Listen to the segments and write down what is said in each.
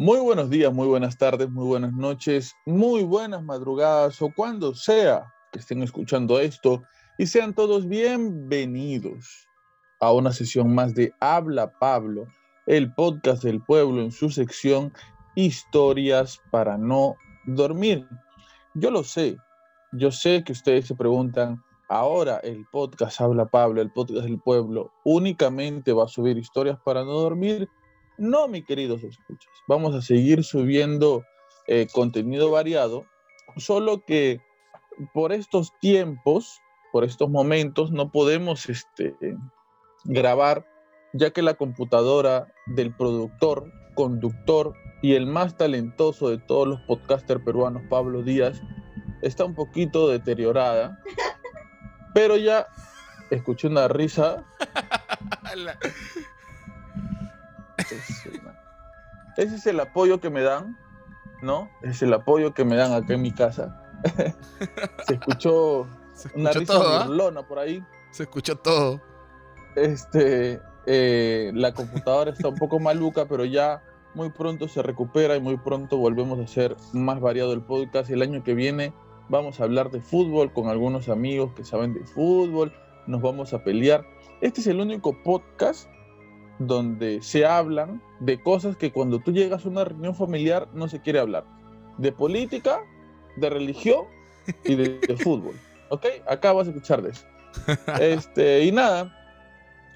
Muy buenos días, muy buenas tardes, muy buenas noches, muy buenas madrugadas o cuando sea que estén escuchando esto y sean todos bienvenidos a una sesión más de Habla Pablo, el podcast del pueblo en su sección Historias para no dormir. Yo lo sé, yo sé que ustedes se preguntan, ahora el podcast Habla Pablo, el podcast del pueblo, únicamente va a subir historias para no dormir. No, mi queridos escuchas, vamos a seguir subiendo eh, contenido variado, solo que por estos tiempos, por estos momentos, no podemos este, grabar, ya que la computadora del productor, conductor y el más talentoso de todos los podcasters peruanos, Pablo Díaz, está un poquito deteriorada, pero ya escuché una risa. Ese es el apoyo que me dan, ¿no? Es el apoyo que me dan acá en mi casa. Se escuchó, una risa todo, ¿ah? por ahí. Se escuchó todo. Este, eh, la computadora está un poco maluca, pero ya muy pronto se recupera y muy pronto volvemos a hacer más variado el podcast. El año que viene vamos a hablar de fútbol con algunos amigos que saben de fútbol, nos vamos a pelear. Este es el único podcast donde se hablan de cosas que cuando tú llegas a una reunión familiar no se quiere hablar. De política, de religión y de, fútbol. ¿Ok? Acá vas a escuchar de eso. Este, y nada,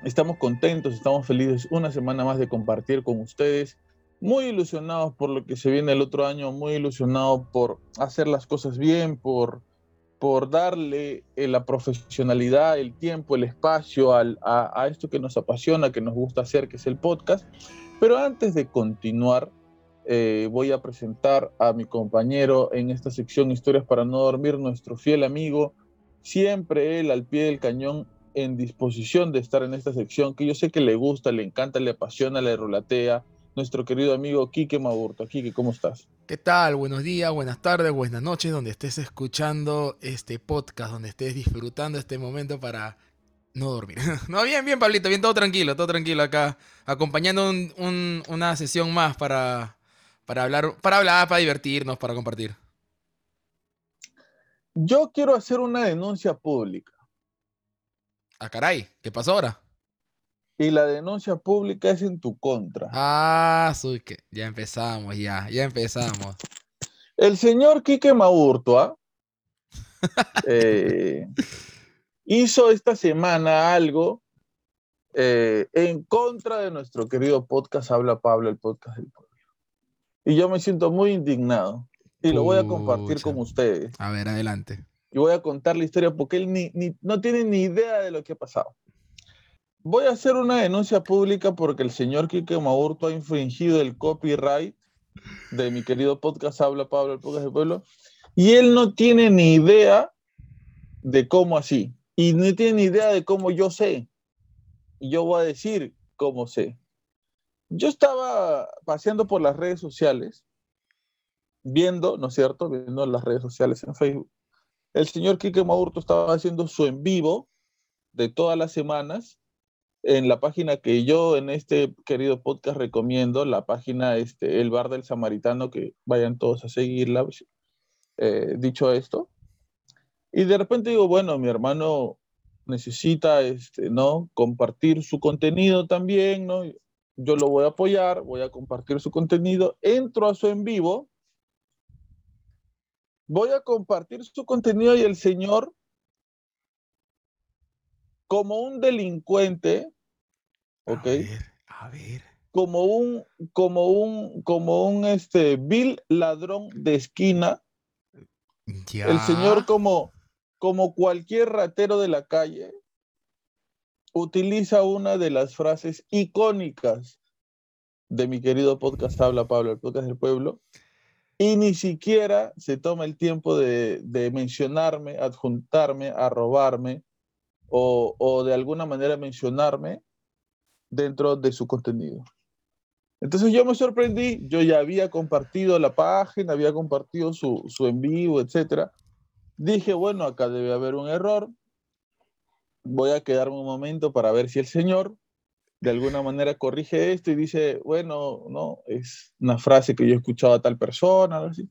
estamos contentos, estamos felices una semana más de compartir con ustedes. Muy ilusionados por lo que se viene el otro año, muy ilusionados por hacer las cosas bien, por por darle eh, la profesionalidad, el tiempo, el espacio a, esto que nos apasiona, que nos gusta hacer, que es el podcast. Pero antes de continuar, eh, voy a presentar a mi compañero en esta sección Historias para no dormir, nuestro fiel amigo, siempre él al pie del cañón, en disposición de estar en esta sección, que yo sé que le gusta, le encanta, le apasiona, le rolatea, nuestro querido amigo Quique Maburto. Quique, ¿cómo estás? ¿Qué tal? Buenos días, buenas tardes, buenas noches, donde estés escuchando este podcast, donde estés disfrutando este momento para no dormir. no, bien, bien, Pablito, bien, todo tranquilo, todo tranquilo acá, acompañando una sesión más para, para hablar, para hablar, para divertirnos, para compartir. Yo quiero hacer una denuncia pública. Ah, caray, ¿qué pasó ahora? Y la denuncia pública es en tu contra. Ah, soy que ya empezamos, ya, ya empezamos. El señor Quique Maurtua eh, hizo esta semana algo eh, en contra de nuestro querido podcast Habla Pablo, el podcast del pueblo. Y yo me siento muy indignado y lo voy a compartir con ustedes. A ver, adelante. Y voy a contar la historia porque él ni, no tiene ni idea de lo que ha pasado. Voy a hacer una denuncia pública porque el señor Quique Maurto ha infringido el copyright de mi querido podcast Habla Pablo, el podcast del pueblo, y él no tiene ni idea de cómo así, y no tiene ni idea de cómo yo sé. Y yo voy a decir cómo sé. Yo estaba paseando por las redes sociales, viendo, ¿no es cierto? Viendo las redes sociales en Facebook. El señor Quique Maurto estaba haciendo su en vivo de todas las semanas en la página que yo en este querido podcast recomiendo, la página este, El Bar del Samaritano, que vayan todos a seguirla, eh, dicho esto. Y de repente digo, bueno, mi hermano necesita este, ¿no? compartir su contenido también, ¿no? Yo lo voy a apoyar, voy a compartir su contenido, entro a su en vivo, voy a compartir su contenido y el señor como un delincuente, ¿ok? A ver, Como un, como un, como un este, vil ladrón de esquina. El señor como, como cualquier ratero de la calle, utiliza una de las frases icónicas de mi querido podcast Habla Pablo, el podcast del pueblo, y ni siquiera se toma el tiempo de, de mencionarme, adjuntarme, a robarme o, de alguna manera mencionarme dentro de su contenido. Entonces yo me sorprendí, yo ya había compartido la página, había compartido su, su en vivo, etc. Dije, bueno, acá debe haber un error. Voy a quedarme un momento para ver si el señor de alguna manera corrige esto y dice, bueno, no, es una frase que yo he escuchado a tal persona, algo así.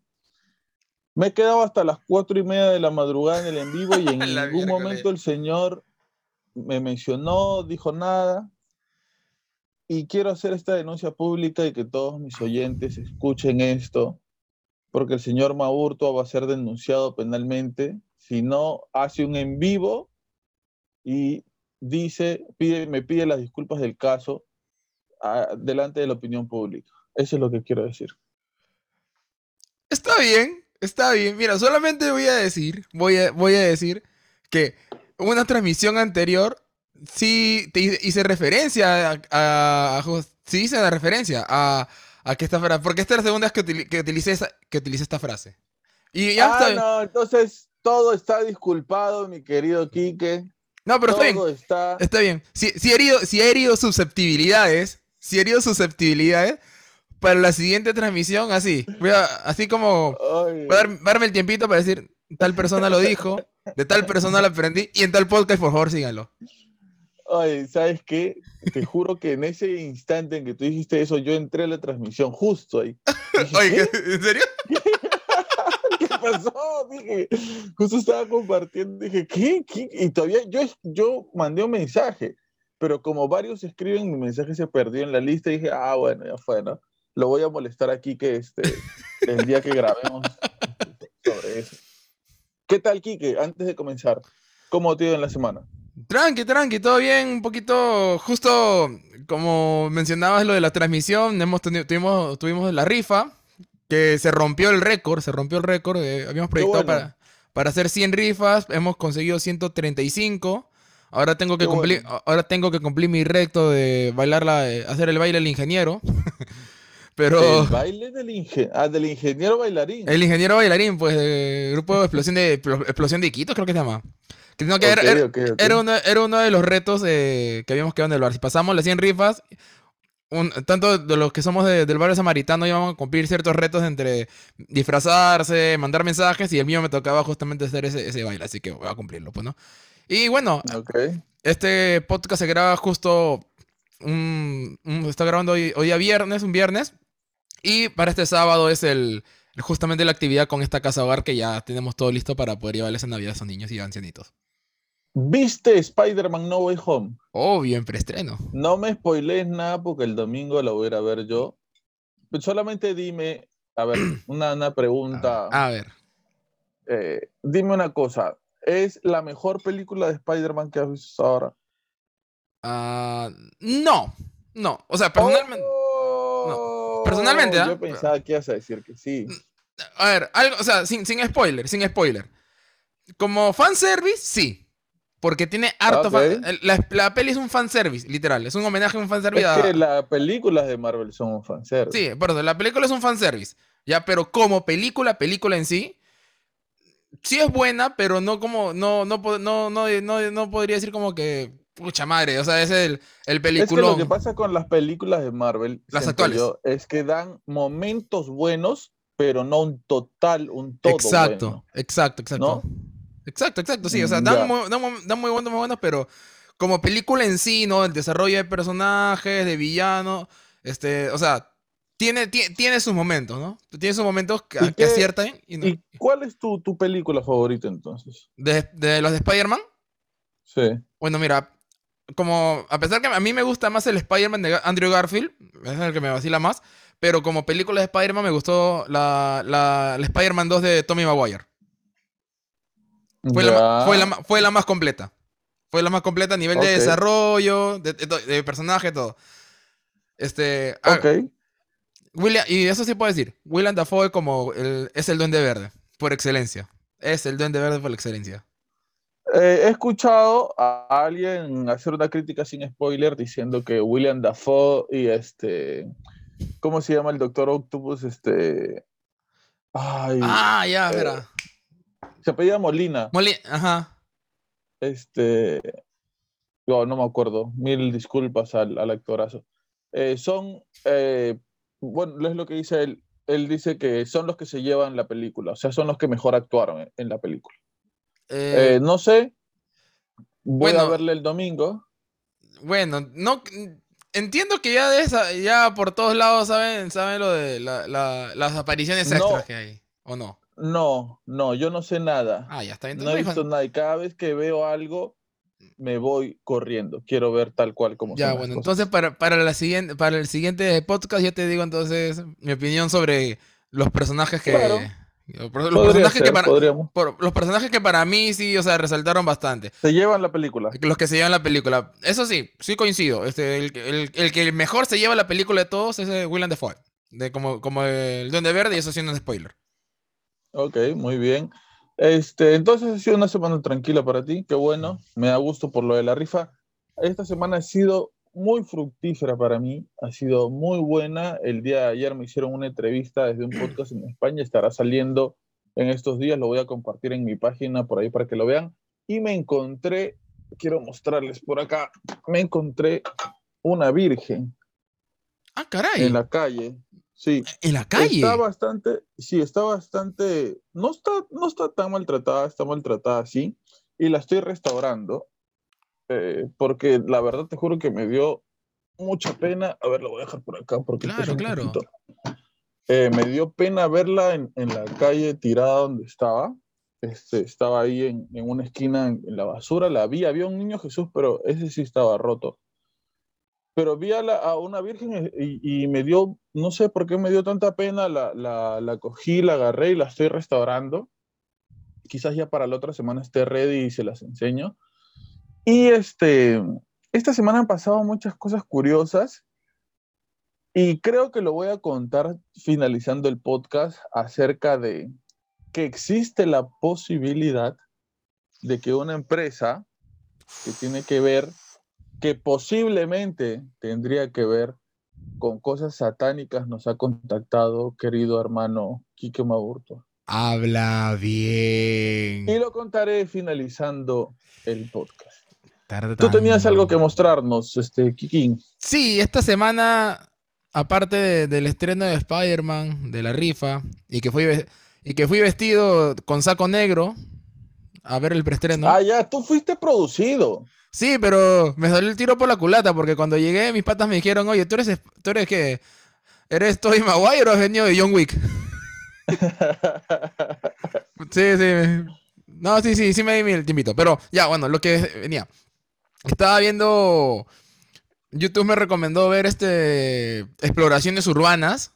Me he quedado hasta las cuatro y media de la madrugada en el en vivo y en ningún momento el señor me mencionó, dijo nada. Y quiero hacer esta denuncia pública y que todos mis oyentes escuchen esto, porque el señor Maurto va a ser denunciado penalmente si no hace un en vivo y dice, pide, me pide las disculpas del caso ah, delante de la opinión pública. Eso es lo que quiero decir. Está bien, está bien. Mira, solamente voy a decir, voy a, voy a decir que una transmisión anterior sí te hice, referencia a, sí hice la referencia a, a que esta frase, porque esta es la segunda vez que, que, utilicé, que utilicé esta frase. Y ya ah, no, entonces todo está disculpado, mi querido Quique. No, pero está bien. Está... bien. Si, si, he herido, si he herido susceptibilidades, si he herido susceptibilidades, para la siguiente transmisión, así. Voy a, así como. Voy a darme el tiempito para decir, tal persona lo dijo, de tal persona lo aprendí, y en tal podcast, por favor, síganlo. Ay, ¿sabes qué? Te juro que en ese instante en que tú dijiste eso, yo entré a la transmisión justo ahí. Oye, ¿en serio? ¿Qué pasó? Dije, justo estaba compartiendo, dije, ¿qué? ¿Qué? Y todavía yo, yo mandé un mensaje, pero como varios escriben, mi mensaje se perdió en la lista y dije, ah, bueno, ya fue, ¿no? Lo voy a molestar aquí que este, el día que grabemos sobre eso. ¿Qué tal, Kike? Antes de comenzar, ¿cómo te ha ido en la semana? Tranqui, tranqui, todo bien, un poquito, justo como mencionabas lo de la transmisión, hemos tuvimos, tuvimos la rifa, que se rompió el récord, se rompió el récord, eh, habíamos proyectado para, para hacer 100 rifas, hemos conseguido 135, ahora tengo que, cumplir, ahora tengo que cumplir mi reto de bailar la, hacer el baile del ingeniero. Pero... El baile del, ah, del ingeniero bailarín. El ingeniero bailarín, pues, grupo de explosión de, explosión de Iquitos, creo que se llama era, uno, de los retos que habíamos quedado en el bar. Si pasamos las 100 rifas, tanto de los que somos del barrio samaritano íbamos a cumplir ciertos retos entre disfrazarse, mandar mensajes y el mío me tocaba justamente hacer ese, baile, así que voy a cumplirlo, pues, ¿no? Y bueno, este podcast se graba justo, un, está grabando hoy, hoy a viernes, un viernes, y para este sábado es el, justamente la actividad con esta casa hogar que ya tenemos todo listo para poder llevarles en Navidad a esos niños y ancianitos. ¿Viste Spider-Man No Way Home? Obvio, en preestreno. No me spoilees nada porque el domingo lo voy a ir a ver yo. solamente dime, a ver, una, pregunta. A ver. Eh, dime una cosa. ¿Es la mejor película de Spider-Man que has visto ahora? Ah, no, no. O sea, personalmente. no. Personalmente, ¿ah? Yo pensaba que ibas a decir que sí. A ver, algo, o sea, sin, sin spoiler, sin spoiler. Como fanservice, sí. Porque tiene harto fan, la, la, peli es un fanservice, literal. Es un homenaje a un fanservice. Es que las películas de Marvel son un fanservice. Sí, perdón, la película es un fanservice. Ya, pero como película, película en sí, sí es buena, pero no como, no, no, no, no, no, podría decir como que, pucha madre, o sea, es el, el película. Es que lo que pasa con las películas de Marvel, las actuales, es que dan momentos buenos, pero no un total, un todo Exacto, exacto, exacto. ¿no? Exacto, exacto, sí. O sea, dan, muy, dan, muy buenos, muy buenos, pero como película en sí, ¿no? El desarrollo de personajes, de villanos, este, o sea, tiene, tiene, sus momentos, ¿no? Tiene sus momentos que, aciertan. Y, cuál es tu, tu, película favorita entonces? ¿De, de los de Spider-Man? Sí. Bueno, mira, como, a pesar que a mí me gusta más el Spider-Man de Andrew Garfield, es el que me vacila más, pero como película de Spider-Man me gustó la, la, la Spider-Man 2 de Tommy Maguire. Fue la, fue, la, más completa. Fue la más completa a nivel de desarrollo, de, personaje, todo. Este. Ah. William, y eso sí puedo decir. William Dafoe como es el duende verde, por excelencia. Es el duende verde por excelencia. Eh, he escuchado a alguien hacer una crítica sin spoiler diciendo que William Dafoe y este. ¿Cómo se llama el Doctor Octopus? Este. Ay, ah, ya, espera. Se apellida Molina. Molina, ajá. Este. No, no me acuerdo. Mil disculpas al, al actorazo. Eh, son. Eh, bueno, es lo que dice él. Él dice que son los que se llevan la película. O sea, son los que mejor actuaron en, la película. Eh, no sé. Voy a verle el domingo. Bueno, no. entiendo que ya de esa, ya por todos lados saben, saben lo de la- la- las apariciones No. extras que hay, ¿o no? No, no, yo no sé nada. Ah, ya está. No Entonces, he no hay visto nada y cada vez que veo algo me voy corriendo. Quiero ver tal cual como Ya, son las bueno, cosas. entonces para, para, la siguiente, para el siguiente podcast yo te digo entonces mi opinión sobre los personajes que... Claro. Los personajes que ser, para, podríamos. por- los personajes que para mí sí, o sea, resaltaron bastante. Se llevan la película. Los que se llevan la película. Eso sí, sí coincido. Este, el, el- el que mejor se lleva la película de todos es eh, Willem Dafoe. De como, como el Duende Verde y eso siendo un spoiler. Ok, muy bien. Este, entonces ha sido una semana tranquila para ti, qué bueno, me da gusto por lo de la rifa. Esta semana ha sido muy fructífera para mí, ha sido muy buena. El día de ayer me hicieron una entrevista desde un podcast en España, estará saliendo en estos días, lo voy a compartir en mi página por ahí para que lo vean. Y me encontré, quiero mostrarles por acá, me encontré una virgen Ah, caray. en la calle. Sí, En la calle. Está bastante, sí, está bastante, no está, no está tan maltratada, está maltratada, sí, y la estoy restaurando, eh, porque la verdad te juro que me dio mucha pena, a ver, lo voy a dejar por acá, porque Claro, claro. Eh, me dio pena verla en, en la calle tirada donde estaba, este, estaba ahí en, en una esquina en, en la basura, la vi, había un niño Jesús, pero ese sí estaba roto pero vi a, una virgen y, y me dio, no sé por qué me dio tanta pena, la, la, la cogí, la agarré y la estoy restaurando. Quizás ya para la otra semana esté ready y se las enseño. Y este, esta semana han pasado muchas cosas curiosas y creo que lo voy a contar finalizando el podcast acerca de que existe la posibilidad de que una empresa que tiene que ver que posiblemente tendría que ver con cosas satánicas nos ha contactado, querido hermano Quique Maburto. Habla bien. Y lo contaré finalizando el podcast. Tarde Tú tenías algo que mostrarnos, este Kikín. Sí, esta semana, aparte de- del estreno de Spider-Man, de la rifa, y que, fui, y que fui vestido con saco negro a ver el preestreno. Ah, ya, tú fuiste producido. Sí, pero me salió el tiro por la culata porque cuando llegué mis patas me dijeron, oye, ¿tú eres, tú eres qué? ¿Eres Tobey Maguire o has venido de John Wick? Sí, sí. No, sí, sí, sí me di mi tiempito. Pero ya, bueno, lo que venía. Estaba viendo. YouTube me recomendó ver este. Exploraciones urbanas.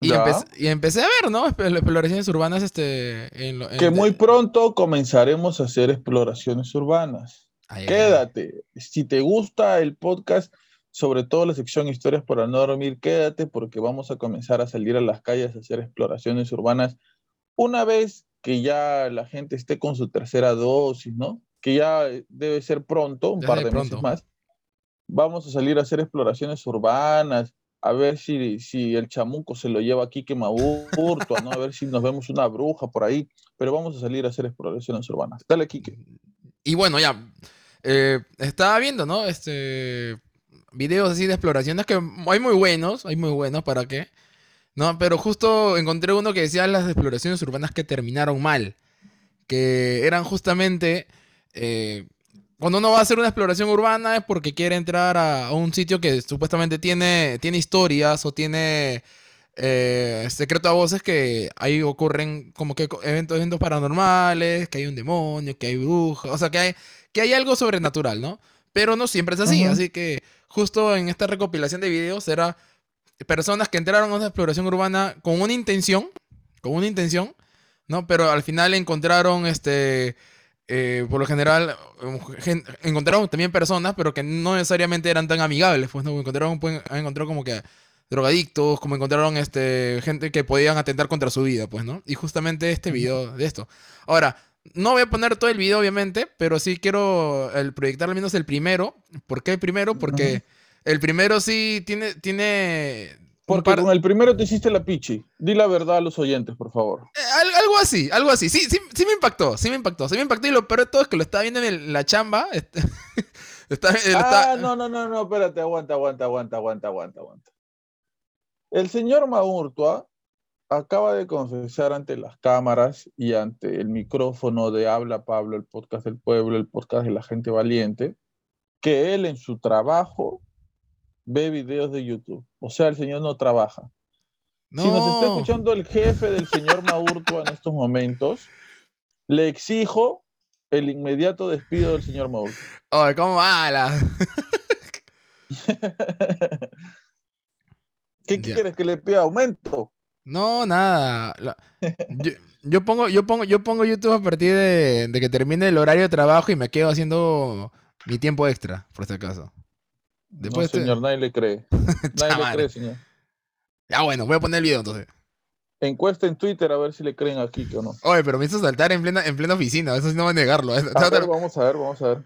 Y, empecé a ver, ¿no? Exploraciones urbanas, este. En, lo- en- que muy pronto comenzaremos a hacer exploraciones urbanas. Quédate. Si te gusta el podcast, sobre todo la sección Historias para no dormir, quédate porque vamos a comenzar a salir a las calles a hacer exploraciones urbanas una vez que ya la gente esté con su tercera dosis, ¿no? Que ya debe ser pronto, un Ya par de de meses pronto. más. Vamos a salir a hacer exploraciones urbanas, a ver si, si el chamuco se lo lleva aquí que Maburto, ¿no? A ver si nos vemos una bruja por ahí, pero vamos a salir a hacer exploraciones urbanas. Dale, Kike. Y bueno, ya. Eh, estaba viendo, ¿no? Este. Videos así de exploraciones que hay muy buenos, hay muy buenos, ¿para qué? No, pero justo encontré uno que decía las exploraciones urbanas que terminaron mal. Que eran justamente. eh, cuando uno va a hacer una exploración urbana es porque quiere entrar a, un sitio que supuestamente tiene, tiene historias o tiene eh, secreto a voces que ahí ocurren como que eventos, eventos paranormales, que hay un demonio, que hay brujas, o sea, que hay, que hay algo sobrenatural, ¿no? Pero no siempre es así, así que justo en esta recopilación de videos era personas que entraron a una exploración urbana con una intención, con una intención, ¿no? Pero al final encontraron, este, eh, por lo general, um, gen- encontraron también personas, pero que no necesariamente eran tan amigables, pues, ¿no? Encontraron, han encontrado como que drogadictos, como encontraron, este, gente que podían atentar contra su vida, pues, ¿no? Y justamente este video de esto. Ahora, no voy a poner todo el video, obviamente, pero sí quiero el, proyectar al menos el primero. ¿Por qué el primero? Porque el primero sí tiene, tiene Porque par- con el primero te hiciste la pichi. Di la verdad a los oyentes, por favor. Eh, al- algo así, algo así. Sí, sí, sí me impactó, sí me impactó. Sí me impactó y lo peor de todo es que lo estaba viendo en el- la chamba. está, está- Ah, no, no, no, no, espérate, aguanta, aguanta, aguanta, aguanta, aguanta, aguanta. El señor Maurtua acaba de confesar ante las cámaras y ante el micrófono de Habla Pablo, el podcast del pueblo, el podcast de la gente valiente, que él en su trabajo ve videos de YouTube. O sea, el señor no trabaja. Si nos está escuchando el jefe del señor Maurto en estos momentos, le exijo el inmediato despido del señor Maurto. Ay, ¿cómo mala? ¿Qué quieres que le pida aumento? No, nada. Yo, pongo, yo, pongo, yo pongo YouTube a partir de, que termine el horario de trabajo y me quedo haciendo mi tiempo extra, por si acaso. Después no, señor, nadie le cree. nadie le cree, señor. Ya bueno, voy a poner el video entonces. Encuesta en Twitter a ver si le creen aquí o no. Oye, pero me hizo saltar en plena, en plena oficina, eso sí no va a negarlo. ¿eh? A ver, vamos a ver, vamos a ver.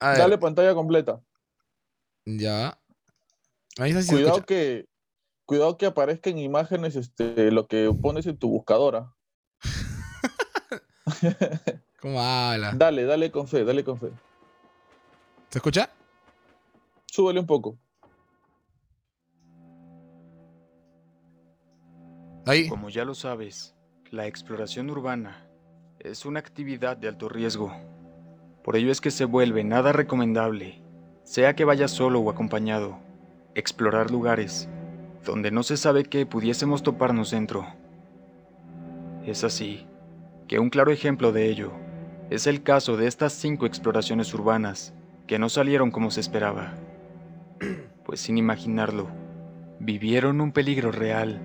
Dale pantalla completa. Ya. cuidado que cuidado que aparezca en imágenes este, lo que pones en tu buscadora. ¿Cómo habla? Dale, dale con fe, dale con fe. ¿Se escucha? Súbele un poco. Como ya lo sabes, la exploración urbana es una actividad de alto riesgo. Por ello es que se vuelve nada recomendable, sea que vayas solo o acompañado, explorar lugares donde no se sabe qué pudiésemos toparnos dentro. Es así que un claro ejemplo de ello es el caso de estas cinco exploraciones urbanas que no salieron como se esperaba. Pues sin imaginarlo, vivieron un peligro real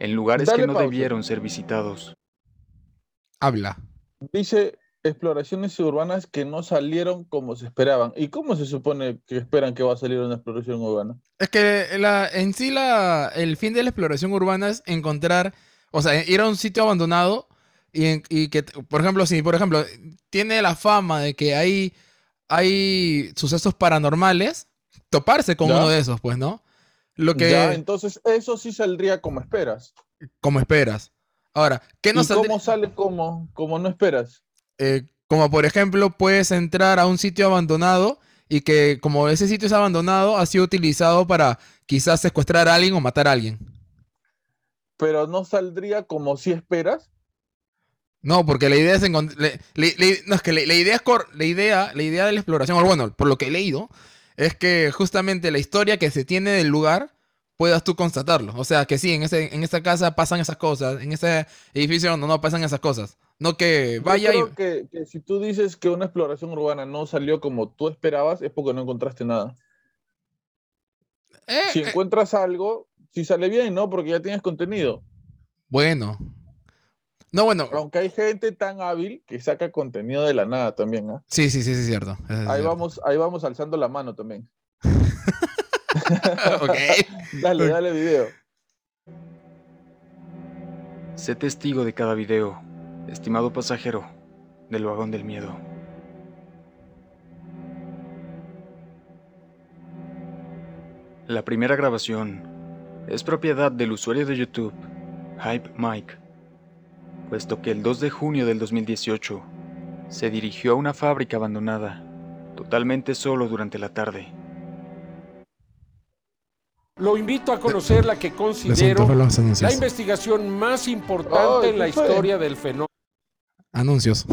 en lugares que no debieron ser visitados. Habla. Dice exploraciones urbanas que no salieron como se esperaban. ¿Y cómo se supone que esperan que va a salir una exploración urbana? Es que la, en sí la, el fin de la exploración urbana es encontrar, o sea, ir a un sitio abandonado y, que, por ejemplo, si por ejemplo tiene la fama de que hay, hay sucesos paranormales, toparse con uno de esos, pues, ¿no? Lo que... Ya, entonces eso sí saldría como esperas. Como esperas. Ahora, ¿qué no ¿Y ¿Cómo sale como, como no esperas? Eh, como por ejemplo, puedes entrar a un sitio abandonado y que como ese sitio es abandonado, ha sido utilizado para quizás secuestrar a alguien o matar a alguien. Pero no saldría como si esperas. No, porque la idea es encontrar. no, es que la, idea es la idea, la idea de la exploración, o bueno, por lo que he leído, es que justamente la historia que se tiene del lugar puedas tú constatarlo. O sea, que sí, en, ese, en esa casa pasan esas cosas, en ese edificio no, no pasan esas cosas. No que vaya Yo creo que, si tú dices que una exploración urbana no salió como tú esperabas, es porque no encontraste nada. Eh, si eh. encuentras algo, si sale bien, ¿no? Porque ya tienes contenido. Bueno. No, bueno. Aunque hay gente tan hábil que saca contenido de la nada también, ¿ah? Sí, sí, sí, sí, es cierto. ahí, Vamos, ahí vamos alzando la mano también. dale, dale video. Sé testigo de cada video, estimado pasajero del vagón del miedo. La primera grabación es propiedad del usuario de YouTube, Hype Mike puesto que el 2 de junio del 2018 se dirigió a una fábrica abandonada, totalmente solo durante la tarde. Lo invito a conocer la que considero la investigación más importante en la historia del fenómeno. Anuncios.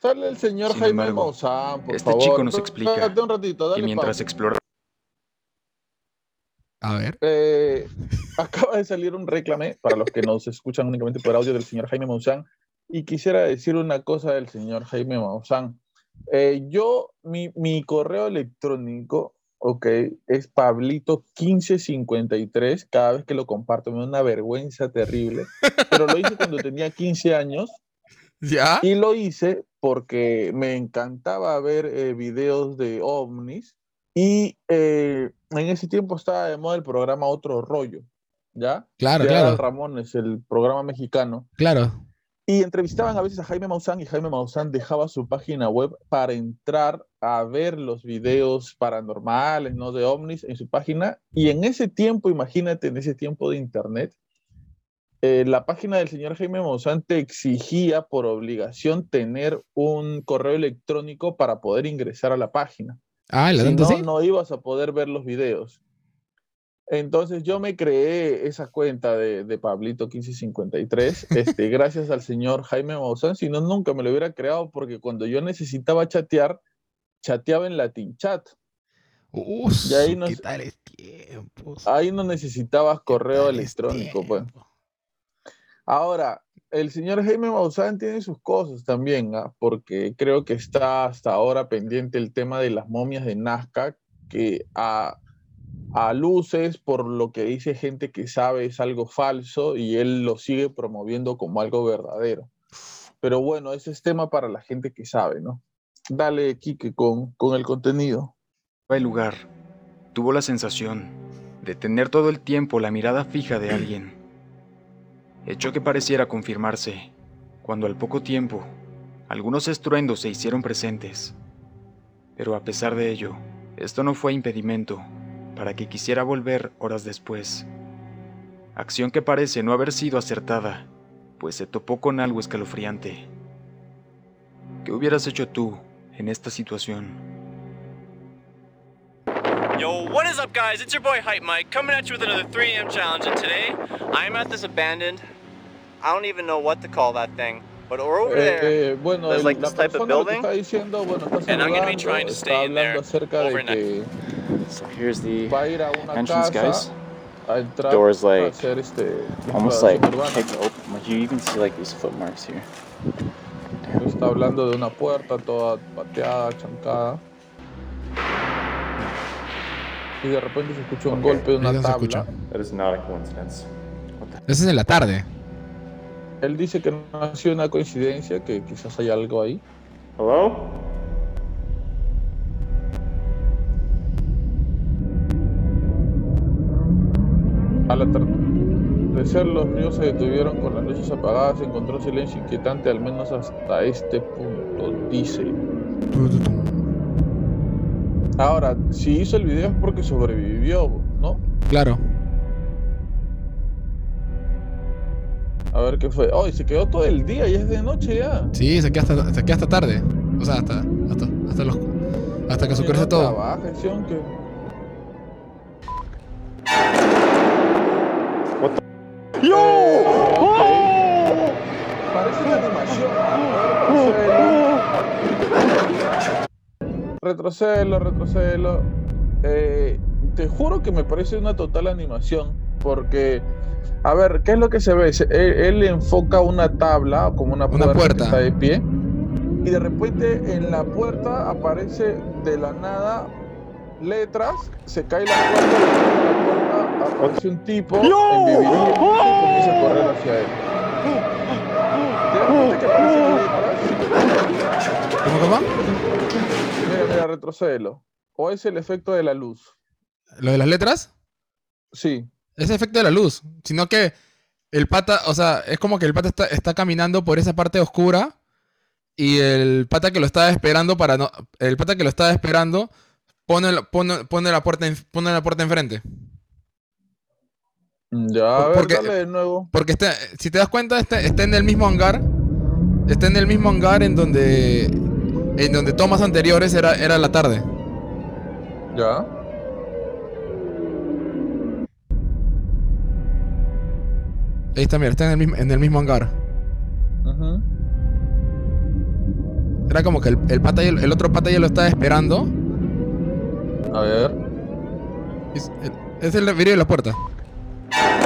Sale el señor Jaime Maussan, por este chico nos explica un ratito, que mientras explora a ver. Eh, acaba de salir un reclame para los que nos escuchan únicamente por audio del señor Jaime Maussan. Y quisiera decir una cosa del señor Jaime Maussan. Eh, yo, mi, mi, correo electrónico, ok, es Pablito1553. Cada vez que lo comparto me da una vergüenza terrible. Pero lo hice cuando tenía 15 años. ¿Ya? Y lo hice porque me encantaba ver eh, videos de ovnis y eh, en ese tiempo estaba de moda el programa Otro Rollo, ¿ya? Claro, claro. Ramón es el programa mexicano. Claro. Y entrevistaban a veces a Jaime Maussan y Jaime Maussan dejaba su página web para entrar a ver los videos paranormales, ¿no? De ovnis en su página. Y en ese tiempo, imagínate, en ese tiempo de internet, eh, la página del señor Jaime Maussan te exigía por obligación tener un correo electrónico para poder ingresar a la página. Ah, si no, no ibas a poder ver los videos. Entonces yo me creé esa cuenta de, de Pablito 1553, este, gracias al señor Jaime Maussan, si no nunca me lo hubiera creado porque cuando yo necesitaba chatear, chateaba en Latin Chat. y ahí no, ¿qué? Ahí no necesitabas correo electrónico, pues. Ahora, el señor Jaime Maussan tiene sus cosas también, ¿ah? porque creo que está hasta ahora pendiente el tema de las momias de Nazca, que a, a luces, por lo que dice gente que sabe, es algo falso y él lo sigue promoviendo como algo verdadero. Pero bueno, ese es tema para la gente que sabe, ¿no? Dale, Kike, con, con el contenido. El lugar tuvo la sensación de tener todo el tiempo la mirada fija de alguien. Hecho que pareciera confirmarse cuando al poco tiempo algunos estruendos se hicieron presentes. Pero a pesar de ello, esto no fue impedimento para que quisiera volver horas después. Acción que parece no haber sido acertada, pues se topó con algo escalofriante. ¿Qué hubieras hecho tú en esta situación? Yo, what is up, guys? It's your boy Hype Mike coming at you with another 3 a.m. challenge. And today, I'm at this abandoned. I don't even know what to call that thing. But over eh, there, eh, bueno, there's like this type of building. Diciendo, bueno, and I'm going to be trying to stay in there overnight. So here's the entrance, guys. Doors like almost like kicked open. Like you even see like these footmarks here. Está hablando de una puerta toda pateada, chancada. y de repente se un golpe de una tabla. Ese es en la tarde. Él dice que no ha sido una coincidencia, que quizás hay algo ahí. Hello? Al atardecer los ríos se detuvieron con las luces apagadas, se encontró un silencio inquietante al menos hasta este punto, dice. Ahora, si hizo el video es porque sobrevivió, ¿no? Claro. A ver qué fue. Oh, y se quedó todo el día y es de noche ya. Sí, se queda hasta, se queda hasta tarde. O sea, hasta, hasta, hasta, los, hasta que oscurece todo. Trabaja, que... What the... ¡Yo! Okay. Parece una animación retrocelo, retrocelo. Eh, te juro que me parece una total animación, porque, a ver, ¿qué es lo que se ve? Él, enfoca una tabla, como una puerta, Que está de pie, y de repente en la puerta aparece de la nada letras, se cae la puerta, la puerta aparece un tipo en y comienza a correr hacia él. ¿Cómo, cómo? mira, retrocédelo. ¿O es el efecto de la luz? ¿Lo de las letras? Sí. Es el efecto de la luz. Sino que el pata, o sea, es como que el pata está, caminando por esa parte oscura y el pata que lo estaba esperando para no. El pata que lo estaba esperando pone, pone, pone la, puerta pone la puerta enfrente. Ya, a ver, porque, dale de nuevo. Porque está, si te das cuenta, está, está en el mismo hangar. Está en el mismo hangar en donde en donde tomas anteriores era, era la tarde. Ya. Ahí está, mira, está en el mismo, en el mismo hangar. Era como que el, el, pata el, otro pata ya lo estaba esperando. A ver. Es, es el vidrio de la puerta. Ah,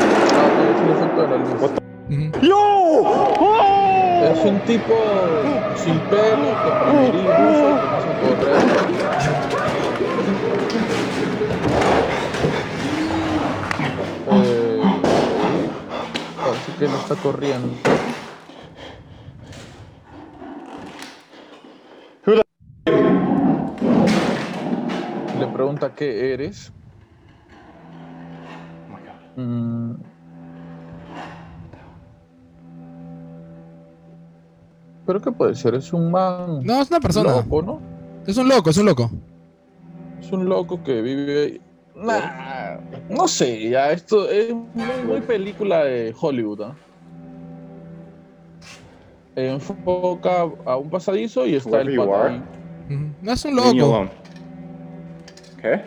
el. ¡No! Es un tipo sin pelo, con que no está corriendo. Le pregunta qué eres. Mm. ¿Pero qué puede ser? ¿Es un man? No, es una persona. Loco, ¿no? Es un loco, es un loco. Es un loco que vive. Nah, no sé, ya esto es muy, película de Hollywood. ¿no? Enfoca a un pasadizo y está el pata ahí. No es un loco. ¿Qué?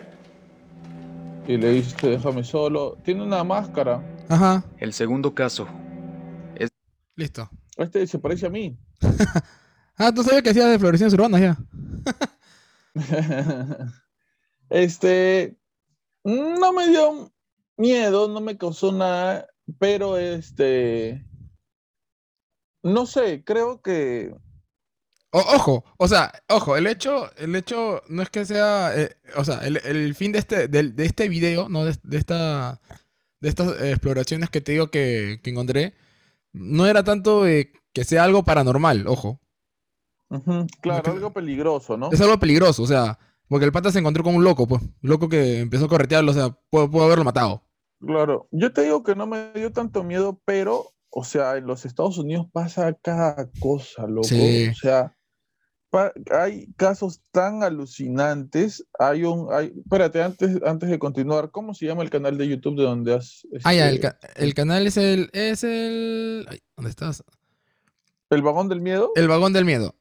Y le dice, déjame solo. Tiene una máscara. Ajá. El segundo caso. Es... Listo. Este se parece a mí. ah, tú sabías que hacía de florecciones urbanas ya. Este, no me dio miedo, no me causó nada, pero este, no sé, creo que... ojo, o sea, ojo, el hecho, el hecho no es que sea, eh, o sea, el, fin de este, de, este video, ¿no? De, esta, de estas exploraciones que te digo que, encontré, no era tanto que sea algo paranormal, ojo. claro, algo peligroso, ¿no? Es algo peligroso, o sea, porque el pata se encontró con un loco, pues, un loco que empezó a corretearlo, o sea, pudo haberlo matado. Claro, yo te digo que no me dio tanto miedo, pero, o sea, en los Estados Unidos pasa cada cosa, loco. O sea, hay casos tan alucinantes. Hay un, hay, espérate, antes, antes de continuar, ¿cómo se llama el canal de YouTube de donde has? Ah, ya, el, este canal es el, es el, ¿dónde estás? ¿El vagón del miedo? El vagón del miedo.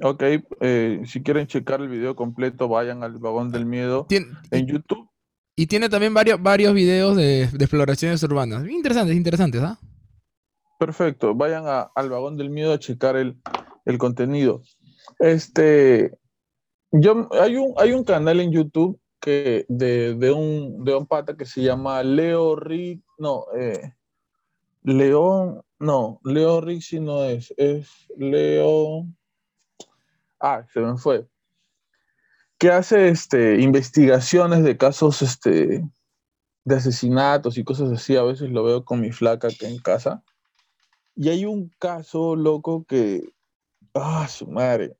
Ok, eh, si quieren checar el video completo, vayan al vagón del miedo en YouTube. Y tiene también varios, varios videos de, exploraciones urbanas. Interesantes, interesantes, ¿ah? Perfecto. Vayan al vagón del miedo a checar el, contenido. Este, yo, hay, un, hay un canal en YouTube que de, un, de un pata que se llama Leo Rick, no, eh, León, no, Leo Rick si no es, es Leo, ah, se me fue que hace este, investigaciones de casos este, de asesinatos y cosas así. A veces lo veo con mi flaca acá en casa. Y hay un caso loco que. ¡Ah, su madre!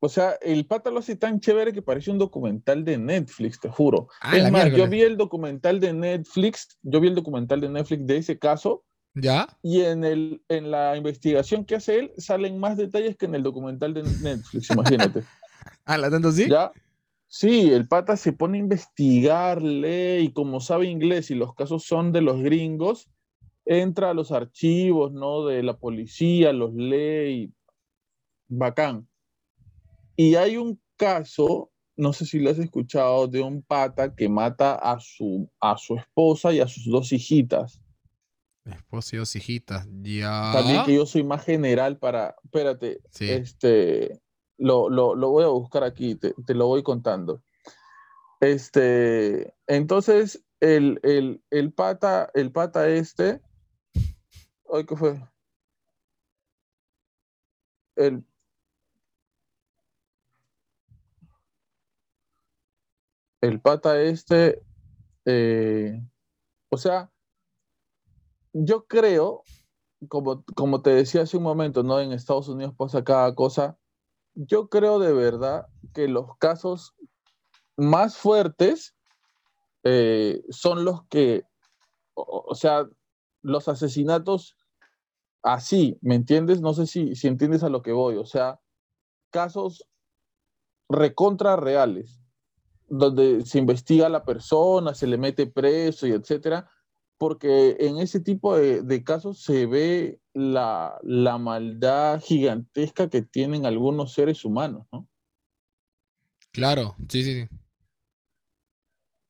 O sea, el pata lo hace tan chévere que parece un documental de Netflix, te juro. Ah, es más, yo vi el documental de Netflix, yo vi el documental de Netflix de ese caso. ¿Ya? Y en, el, en la investigación que hace él salen más detalles que en el documental de Netflix, imagínate. Ah, ¿la tanto sí? ¿Ya? Sí, el pata se pone a investigar, lee y como sabe inglés y los casos son de los gringos, entra a los archivos, ¿no? De la policía, los lee y bacán. Y hay un caso, no sé si lo has escuchado, de un pata que mata a su, a su esposa y a sus dos hijitas. Dos hijitas, ya. También que yo soy más general para, espérate, este, lo, voy a buscar aquí, te, lo voy contando. Este, entonces, el, el, pata, el pata este, ay, ¿qué fue? El, el pata este, eh, o sea, yo creo, como, como te decía hace un momento, ¿no? En Estados Unidos pasa cada cosa yo creo de verdad que los casos más fuertes eh, son los que, o, sea, los asesinatos así, ¿me entiendes? No sé si, si entiendes a lo que voy, o sea, casos recontra reales, donde se investiga a la persona, se le mete preso y etcétera, porque en ese tipo de, casos se ve la, maldad gigantesca que tienen algunos seres humanos, ¿no? Claro, sí, sí, sí.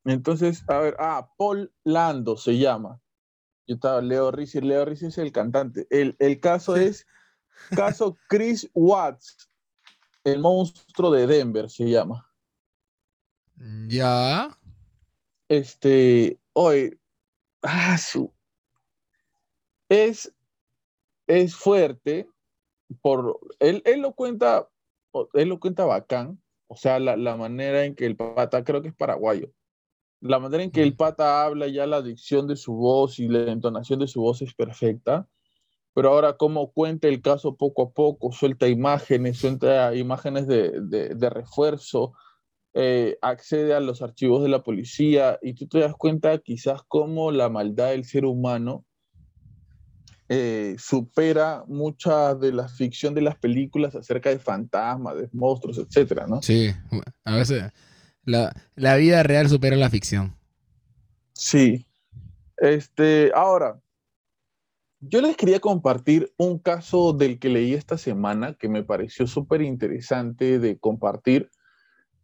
Entonces, a ver, ah, Paul Lando se llama. Yo estaba, Leo Rizzi, Leo Rizzi es el cantante. El, caso es, caso Chris Watts, el monstruo de Denver se llama. Ya. Este, hoy, ah, su, es, es fuerte, por, él, él, lo cuenta, él lo cuenta bacán, o sea, la, la, manera en que el pata, creo que es paraguayo, la manera en que el pata habla, ya la dicción de su voz y la entonación de su voz es perfecta, pero ahora cómo cuenta el caso poco a poco, suelta imágenes, suelta imágenes de, de, de refuerzo, eh, accede a los archivos de la policía y tú te das cuenta quizás cómo la maldad del ser humano eh, supera mucha de la ficción de las películas acerca de fantasmas, de monstruos, etcétera, ¿no? Sí, a veces la, la vida real supera la ficción. Sí. Este, ahora, yo les quería compartir un caso del que leí esta semana que me pareció súper interesante de compartir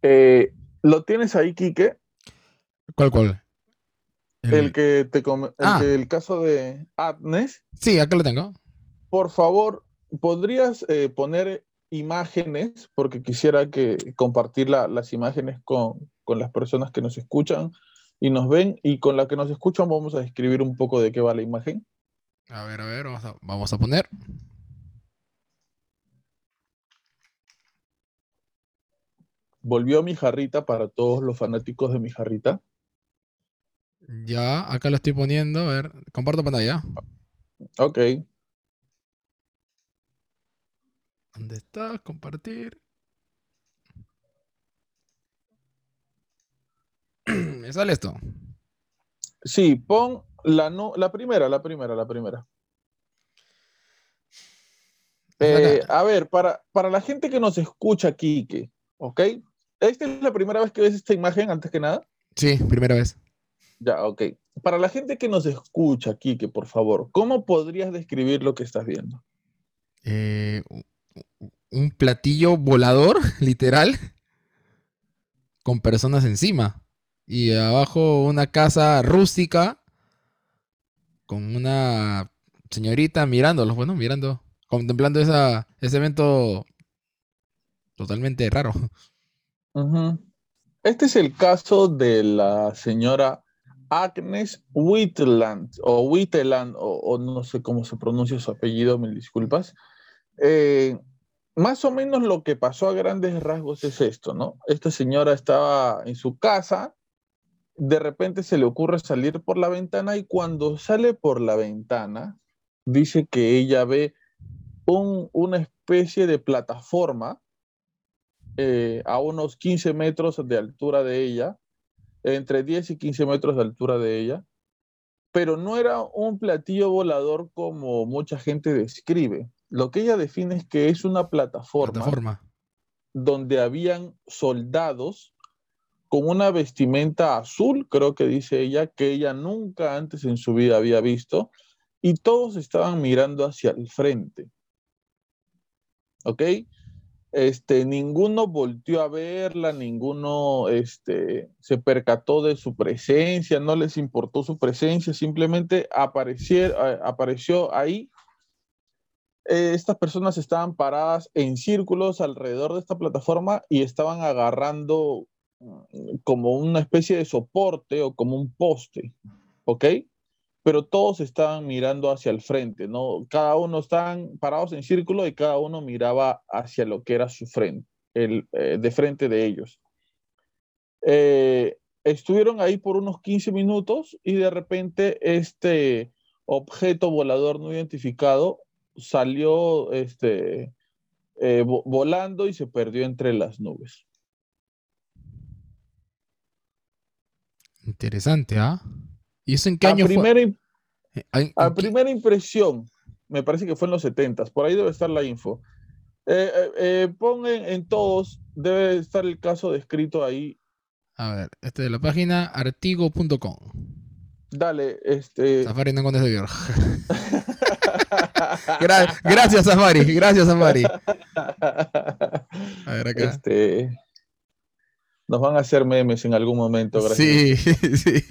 eh, ¿Lo tienes ahí, Quique? ¿Cuál, cuál? El, que te ah. el, caso de Agnes. Sí, acá lo tengo. Por favor, ¿podrías eh, poner imágenes, porque quisiera que compartir las imágenes con, con, las personas que nos escuchan y nos ven, y con la que nos escuchan vamos a describir un poco de qué va la imagen. A ver, a ver, vamos a, vamos a poner. Volvió mi jarrita para todos los fanáticos de mi jarrita. Ya, acá lo estoy poniendo. A ver, comparto pantalla. Ok. ¿Dónde está? Compartir. ¿Me sale esto? Sí, pon la, no, la primera, la primera, la primera. Eh, a ver, para, para la gente que nos escucha, Kike, ¿ok? ¿Esta es la primera vez que ves esta imagen, antes que nada? Sí, primera vez. Ya, ok. Para la gente que nos escucha, aquí, que por favor, ¿cómo podrías describir lo que estás viendo? Eh, un platillo volador, literal, con personas encima. Y abajo una casa rústica con una señorita mirándolos, bueno, mirando, contemplando esa, ese evento totalmente raro. Este es el caso de la señora Agnes Whitland, o o, no sé cómo se pronuncia su apellido, me disculpas. Eh, más o menos lo que pasó a grandes rasgos es esto, ¿no? Esta señora estaba en su casa, de repente se le ocurre salir por la ventana y cuando sale por la ventana, dice que ella ve una especie de plataforma eh, a unos 15 metros de altura de ella, entre 10 y 15 metros de altura de ella, pero no era un platillo volador como mucha gente describe. Lo que ella define es que es una plataforma, donde habían soldados con una vestimenta azul, creo que dice ella, que ella nunca antes en su vida había visto, y todos estaban mirando hacia el frente. ¿Ok? Este, ninguno volteó a verla, ninguno este, se percató de su presencia, no les importó su presencia, simplemente apareció ahí. Eh, estas personas estaban paradas en círculos alrededor de esta plataforma y estaban agarrando mm, como una especie de soporte o como un poste, ¿ok? Pero todos estaban mirando hacia el frente, ¿no? Cada uno estaban parados en círculo y cada uno miraba hacia lo que era su frente, el, eh, de frente de ellos. Eh, estuvieron ahí por unos 15 minutos y de repente este objeto volador no identificado salió este, eh, volando y se perdió entre las nubes. Interesante, ¿ah? ¿Y eso en qué año primera, fue? Eh, a primera impresión, me parece que fue en los 70, por ahí debe estar la info. Eh, eh, pongan en todos, debe estar el caso descrito ahí. A ver, este de la página artigo.com. Dale, este. Safari no encuentra ese gracias, Safari. Gracias, Safari. A ver acá. Este. Nos van a hacer memes en algún momento, gracias. Sí, sí.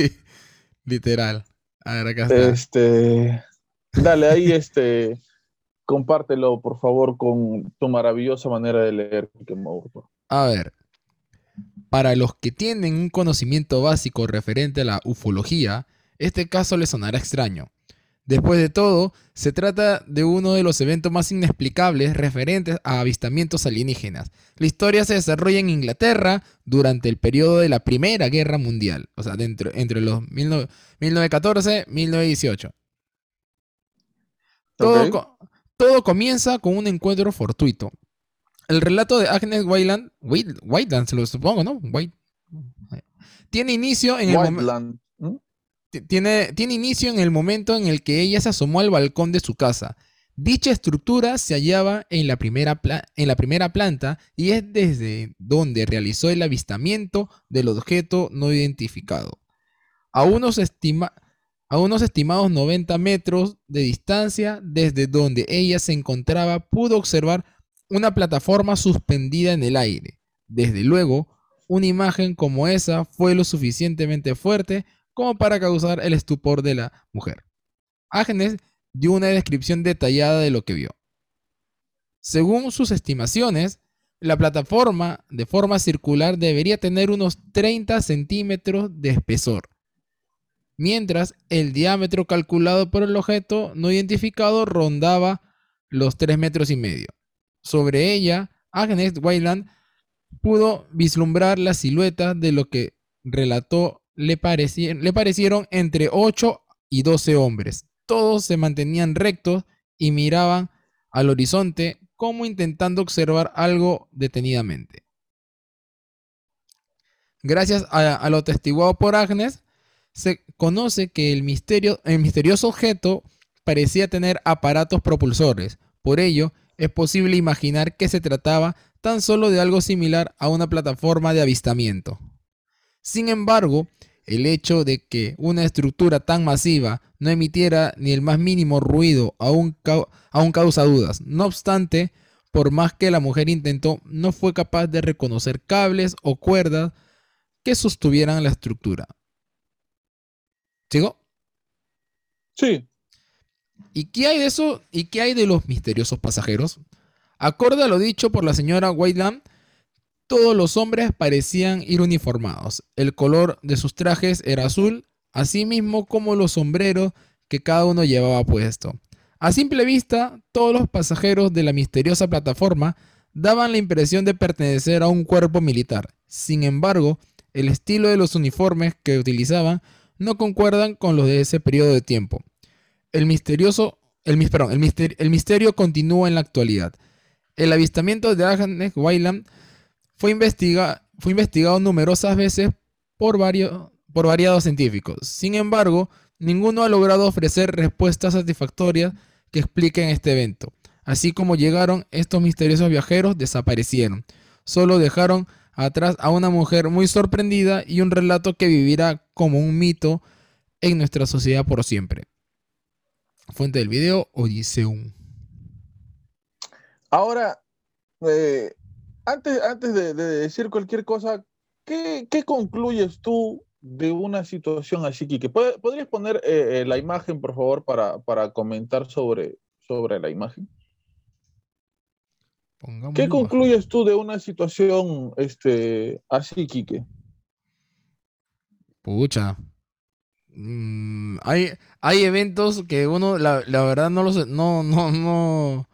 Literal. A ver, acá está. Este, dale, ahí este, compártelo, por favor, con tu maravillosa manera de leer. A ver, para los que tienen un conocimiento básico referente a la ufología, este caso les sonará extraño. Después de todo, se trata de uno de los eventos más inexplicables referentes a avistamientos alienígenas. La historia se desarrolla en Inglaterra durante el periodo de la Primera Guerra Mundial, o sea, dentro, entre los 1914 y 1918. Todo, todo comienza con un encuentro fortuito. El relato de Agnes Whiteland, Whiteland se lo supongo, ¿no? White, tiene inicio en el momento tiene, tiene inicio en el momento en el que ella se asomó al balcón de su casa. Dicha estructura se hallaba en la, primera en la primera planta y es desde donde realizó el avistamiento del objeto no identificado. A unos, a unos estimados 90 metros de distancia desde donde ella se encontraba, pudo observar una plataforma suspendida en el aire. Desde luego, una imagen como esa fue lo suficientemente fuerte como para causar el estupor de la mujer. Agnes dio una descripción detallada de lo que vio. Según sus estimaciones, la plataforma de forma circular debería tener unos 30 centímetros de espesor, mientras el diámetro calculado por el objeto no identificado rondaba los 3 metros y medio. Sobre ella, Agnes Wayland pudo vislumbrar la silueta de lo que relató le, parecieron entre 8 y 12 hombres. Todos se mantenían rectos y miraban al horizonte como intentando observar algo detenidamente. Gracias a, lo atestiguado por Agnes, se conoce que el, el misterioso objeto parecía tener aparatos propulsores. Por ello, es posible imaginar que se trataba tan solo de algo similar a una plataforma de avistamiento. Sin embargo, el hecho de que una estructura tan masiva no emitiera ni el más mínimo ruido aún, aún causa dudas. No obstante, por más que la mujer intentó, no fue capaz de reconocer cables o cuerdas que sostuvieran la estructura. ¿Sigo? Sí. ¿Y qué hay de eso? ¿Y qué hay de los misteriosos pasajeros? Acorde a lo dicho por la señora Whiteland, todos los hombres parecían ir uniformados. El color de sus trajes era azul, así mismo como los sombreros que cada uno llevaba puesto. A simple vista, todos los pasajeros de la misteriosa plataforma daban la impresión de pertenecer a un cuerpo militar. Sin embargo, el estilo de los uniformes que utilizaban no concuerdan con los de ese periodo de tiempo. El misterioso, el, misterio continúa en la actualidad. El avistamiento de Agnes Wayland fue, fue investigado numerosas veces por, varios, por variados científicos. Sin embargo, ninguno ha logrado ofrecer respuestas satisfactorias que expliquen este evento. Así como llegaron, estos misteriosos viajeros desaparecieron. Solo dejaron atrás a una mujer muy sorprendida y un relato que vivirá como un mito en nuestra sociedad por siempre. Fuente del video, Odiseum. Ahora, eh, antes, antes de, decir cualquier cosa, ¿qué, concluyes tú de una situación así, Kike? ¿Podrías poner eh, eh, la imagen, por favor, para, comentar sobre, sobre la imagen? ¿Qué concluyes tú de una situación este, así, Kike? Pucha. Mm, hay, hay eventos que uno, la, verdad, no los no, no, no,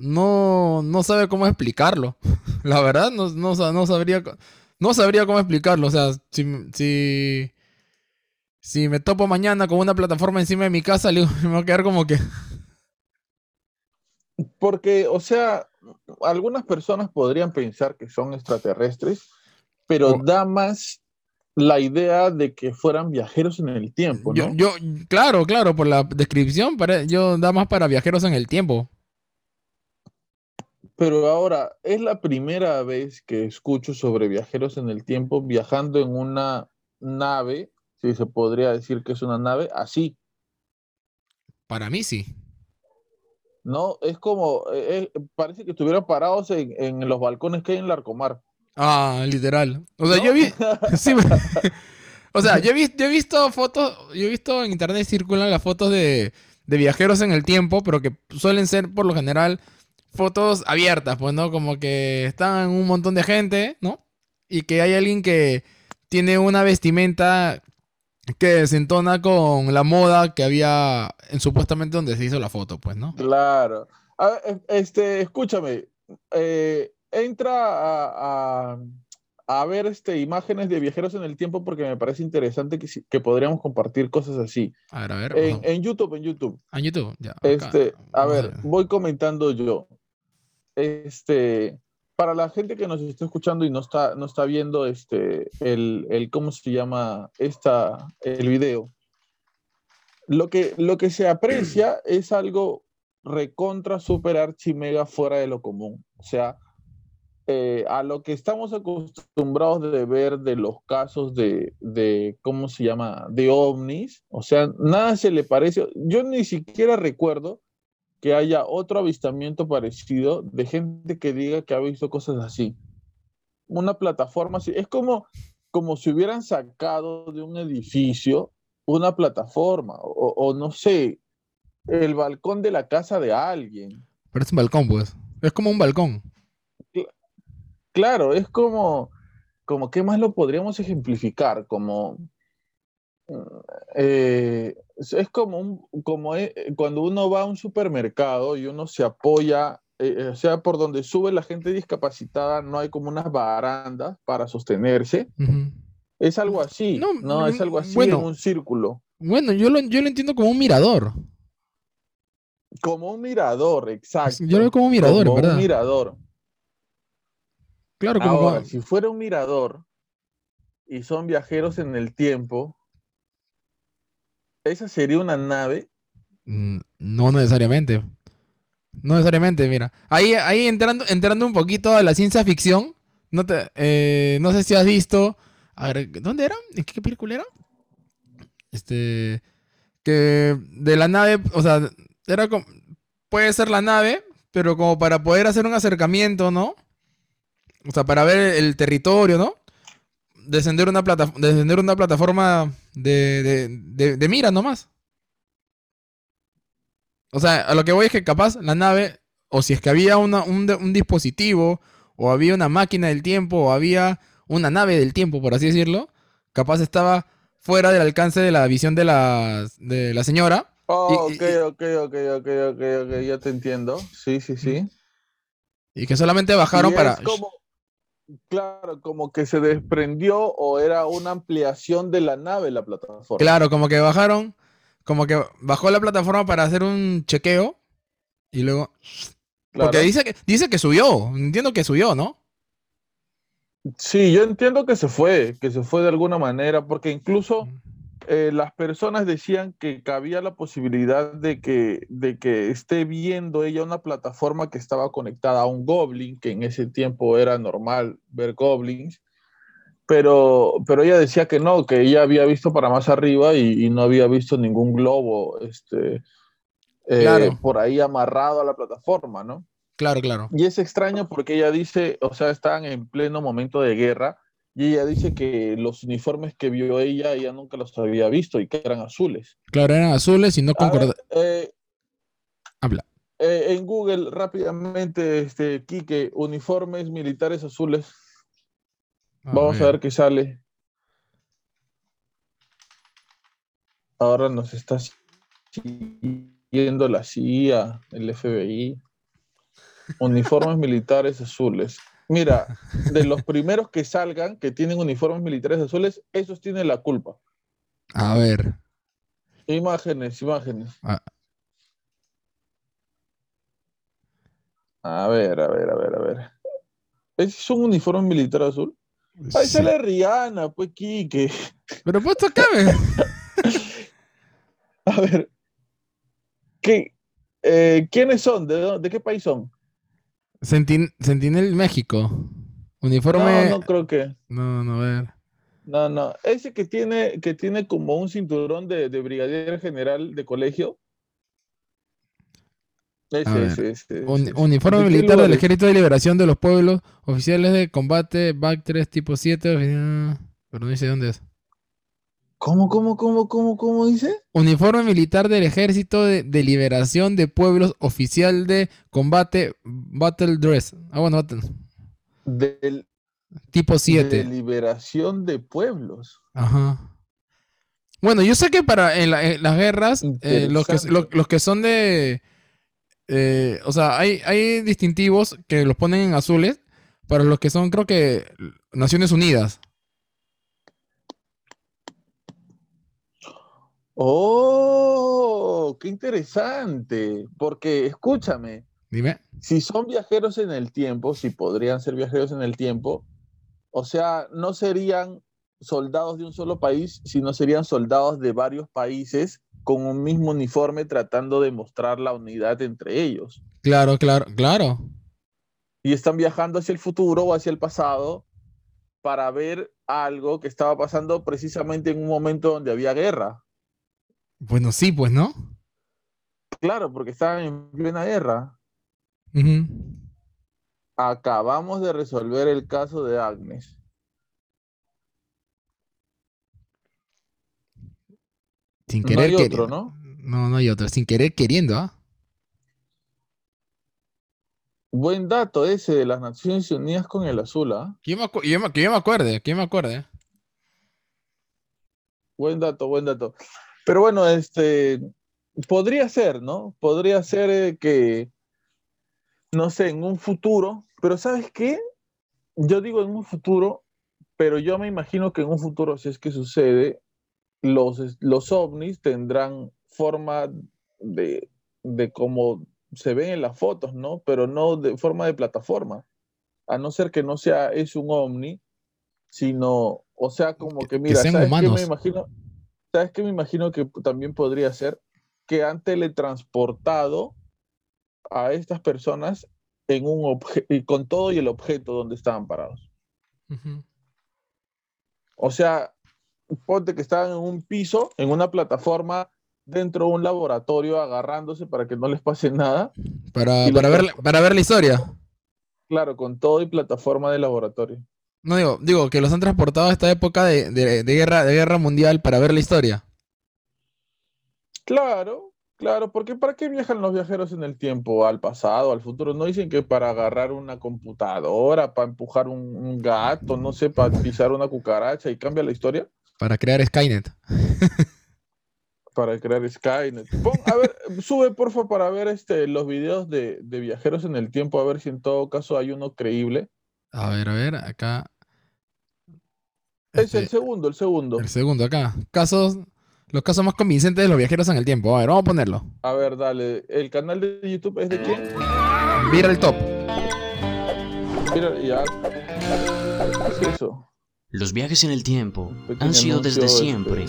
no, no sabe cómo explicarlo. La verdad, no, no, sabría, no sabría cómo explicarlo. O sea, si, si, si me topo mañana con una plataforma encima de mi casa, me va a quedar como que... Porque, o sea, algunas personas podrían pensar que son extraterrestres, pero oh. da más la idea de que fueran viajeros en el tiempo, ¿no? Yo, claro, claro, por la descripción, yo da más para viajeros en el tiempo. Pero ahora, es la primera vez que escucho sobre viajeros en el tiempo viajando en una nave, si se podría decir que es una nave, así. Para mí sí. No, es como, eh, eh, parece que estuvieran parados en, los balcones que hay en Larcomar. Ah, literal. O sea, yo vi... o sea, yo he, visto fotos, yo he visto en internet circulan las fotos de, de viajeros en el tiempo, pero que suelen ser por lo general fotos abiertas, pues, ¿no? Como que están un montón de gente, ¿no? Y que hay alguien que tiene una vestimenta que se entona con la moda que había en supuestamente donde se hizo la foto, pues, ¿no? Claro. este, escúchame, eh, entra a, a, ver este, imágenes de viajeros en el tiempo porque me parece interesante que, que podríamos compartir cosas así. A ver, a ver. En, en YouTube, en YouTube. Ah, en YouTube, ya. Este, a ver, voy comentando yo este, para la gente que nos está escuchando y no está, no está viendo este, el, el, ¿cómo se llama? Esta, el video. Lo que, lo que se aprecia es algo recontra, super, archimega fuera de lo común. O sea, eh, a lo que estamos acostumbrados de ver de los casos de, de, ¿cómo se llama? De ovnis. O sea, nada se le parece. Yo ni siquiera recuerdo que haya otro avistamiento parecido de gente que diga que ha visto cosas así. Una plataforma así. Es como, como si hubieran sacado de un edificio una plataforma o, no sé, el balcón de la casa de alguien. Pero es un balcón, pues. Es como un balcón. Claro, es como, como ¿qué más lo podríamos ejemplificar? Como, eh, es como, un, como eh, cuando uno va a un supermercado y uno se apoya, eh, o sea, por donde sube la gente discapacitada, no hay como unas barandas para sostenerse. Es algo así, no, es algo así en un círculo. Bueno, yo lo, yo lo entiendo como un mirador. Como un mirador, exacto. Yo lo veo como un mirador, como ¿verdad? Un mirador. Claro, como si fuera un mirador y son viajeros en el tiempo, ¿esa sería una nave? Mm, no necesariamente. No necesariamente, mira. Ahí, ahí entrando, entrando un poquito a la ciencia ficción, no, te, eh, no sé si has visto. A ver, ¿dónde era? ¿En qué película era? Este. Que de la nave, o sea, era como. Puede ser la nave, pero como para poder hacer un acercamiento, ¿no? O sea, para ver el territorio, ¿no? Descender una, plata, descender una plataforma de, de, mira nomás. O sea, a lo que voy es que capaz la nave, o si es que había un, un, dispositivo, o había una máquina del tiempo, o había una nave del tiempo, por así decirlo, capaz estaba fuera del alcance de la visión de la, de la señora. Oh, ok, ok, ok, ok, ok, ok, ya te entiendo. Sí, sí, sí. Y que solamente bajaron para... Claro, como que se desprendió o era una ampliación de la nave la plataforma. Claro, como que bajaron, como que bajó la plataforma para hacer un chequeo y luego... Porque dice que, dice que subió, entiendo que subió, ¿no? Sí, yo entiendo que se fue, que se fue de alguna manera, porque incluso eh, las personas decían que cabía la posibilidad de que, de que esté viendo ella una plataforma que estaba conectada a un goblin, que en ese tiempo era normal ver goblins, pero, pero ella decía que no, que ella había visto para más arriba y, no había visto ningún globo este, eh, por ahí amarrado a la plataforma, ¿no? Claro, claro. Y es extraño porque ella dice, o sea, están en pleno momento de guerra y ella dice que los uniformes que vio ella, ella nunca los había visto y que eran azules. Claro, eran azules y no concordaban. Eh, Habla. Eh, en Google, rápidamente, este, Quique, uniformes militares azules. Vamos a ver qué sale. Ahora nos está siguiendo la CIA, el FBI. Uniformes militares azules. Mira, de los primeros que salgan, que tienen uniformes militares azules, esos tienen la culpa. A ver. Imágenes, imágenes. Ah. A ver, a ver, a ver, a ver. ¿Es un uniforme militar azul? Ahí sale Rihanna, pues Quique. Pero puesto acá, A ver. ¿Qué, eh, ¿Quiénes son? ¿De, ¿De qué país son? Sentinel México. Uniforme. No, no creo que. No, no, a ver. No, no. Ese que tiene, que tiene como un cinturón de, brigadier general de colegio. Ese, ese, ese, uniforme militar del Ejército de Liberación de los Pueblos, oficiales de combate, BAC 3 tipo 7, pero no dice dónde es. ¿Cómo, cómo, cómo, cómo, cómo dice? Uniforme militar del Ejército de, Liberación de Pueblos, oficial de combate, Battle Dress. Ah, bueno, Del tipo 7. De liberación de pueblos. Ajá. Bueno, yo sé que para en, las guerras, eh, los, que, los que son de. Eh, o sea, hay, hay distintivos que los ponen en azules para los que son, creo que, Naciones Unidas. Oh, qué interesante. Porque escúchame. Dime. Si son viajeros en el tiempo, si podrían ser viajeros en el tiempo, o sea, no serían soldados de un solo país, sino serían soldados de varios países con un mismo uniforme tratando de mostrar la unidad entre ellos. Claro, claro, claro. Y están viajando hacia el futuro o hacia el pasado para ver algo que estaba pasando precisamente en un momento donde había guerra. Bueno, sí, pues, ¿no? Claro, porque estaban en plena guerra. Acabamos de resolver el caso de Agnes. Sin querer. No hay otro, ¿no? No, no hay otro. Sin querer queriendo, ¿ah? Buen dato ese de las Naciones Unidas con el azul, ¿ah? Que, yo me, me acuerde, que yo me acuerde. Buen dato, buen dato. Pero bueno, este, podría ser, ¿no? Podría ser eh, que, no sé, en un futuro, pero ¿sabes qué? Yo digo en un futuro, pero yo me imagino que en un futuro, si es que sucede, los, los ovnis tendrán forma de, de como se ven en las fotos, ¿no? Pero no de forma de plataforma. A no ser que no sea, es un ovni, sino, o sea, como que, mira, ¿sabes qué me imagino? ¿Sabes qué me imagino que también podría ser? Que han teletransportado a estas personas en un con todo y el objeto donde estaban parados. O sea, ponte que estaban en un piso, en una plataforma dentro de un laboratorio agarrándose para que no les pase nada. Para, para, ver, para ver la historia. Claro, con todo y plataforma de laboratorio. No digo, digo que los han transportado a esta época de, guerra, de guerra mundial para ver la historia. Claro, claro, porque ¿para qué viajan los viajeros en el tiempo? ¿Al pasado, al futuro? No dicen que para agarrar una computadora, para empujar un gato, no sé, para pisar una cucaracha y cambia la historia. Para crear Skynet. para crear Skynet. a ver, sube porfa para ver este, los videos de, viajeros en el tiempo, a ver si en todo caso hay uno creíble. A ver, a ver, acá. Es el este, segundo, el segundo. El segundo, acá. Casos, los casos más convincentes de los viajeros en el tiempo. A ver, vamos a ponerlo. A ver, dale. ¿El canal de YouTube es de quién? Mira el top. Mira, ya. ¿Qué es eso? Los viajes en el tiempo han sido desde siempre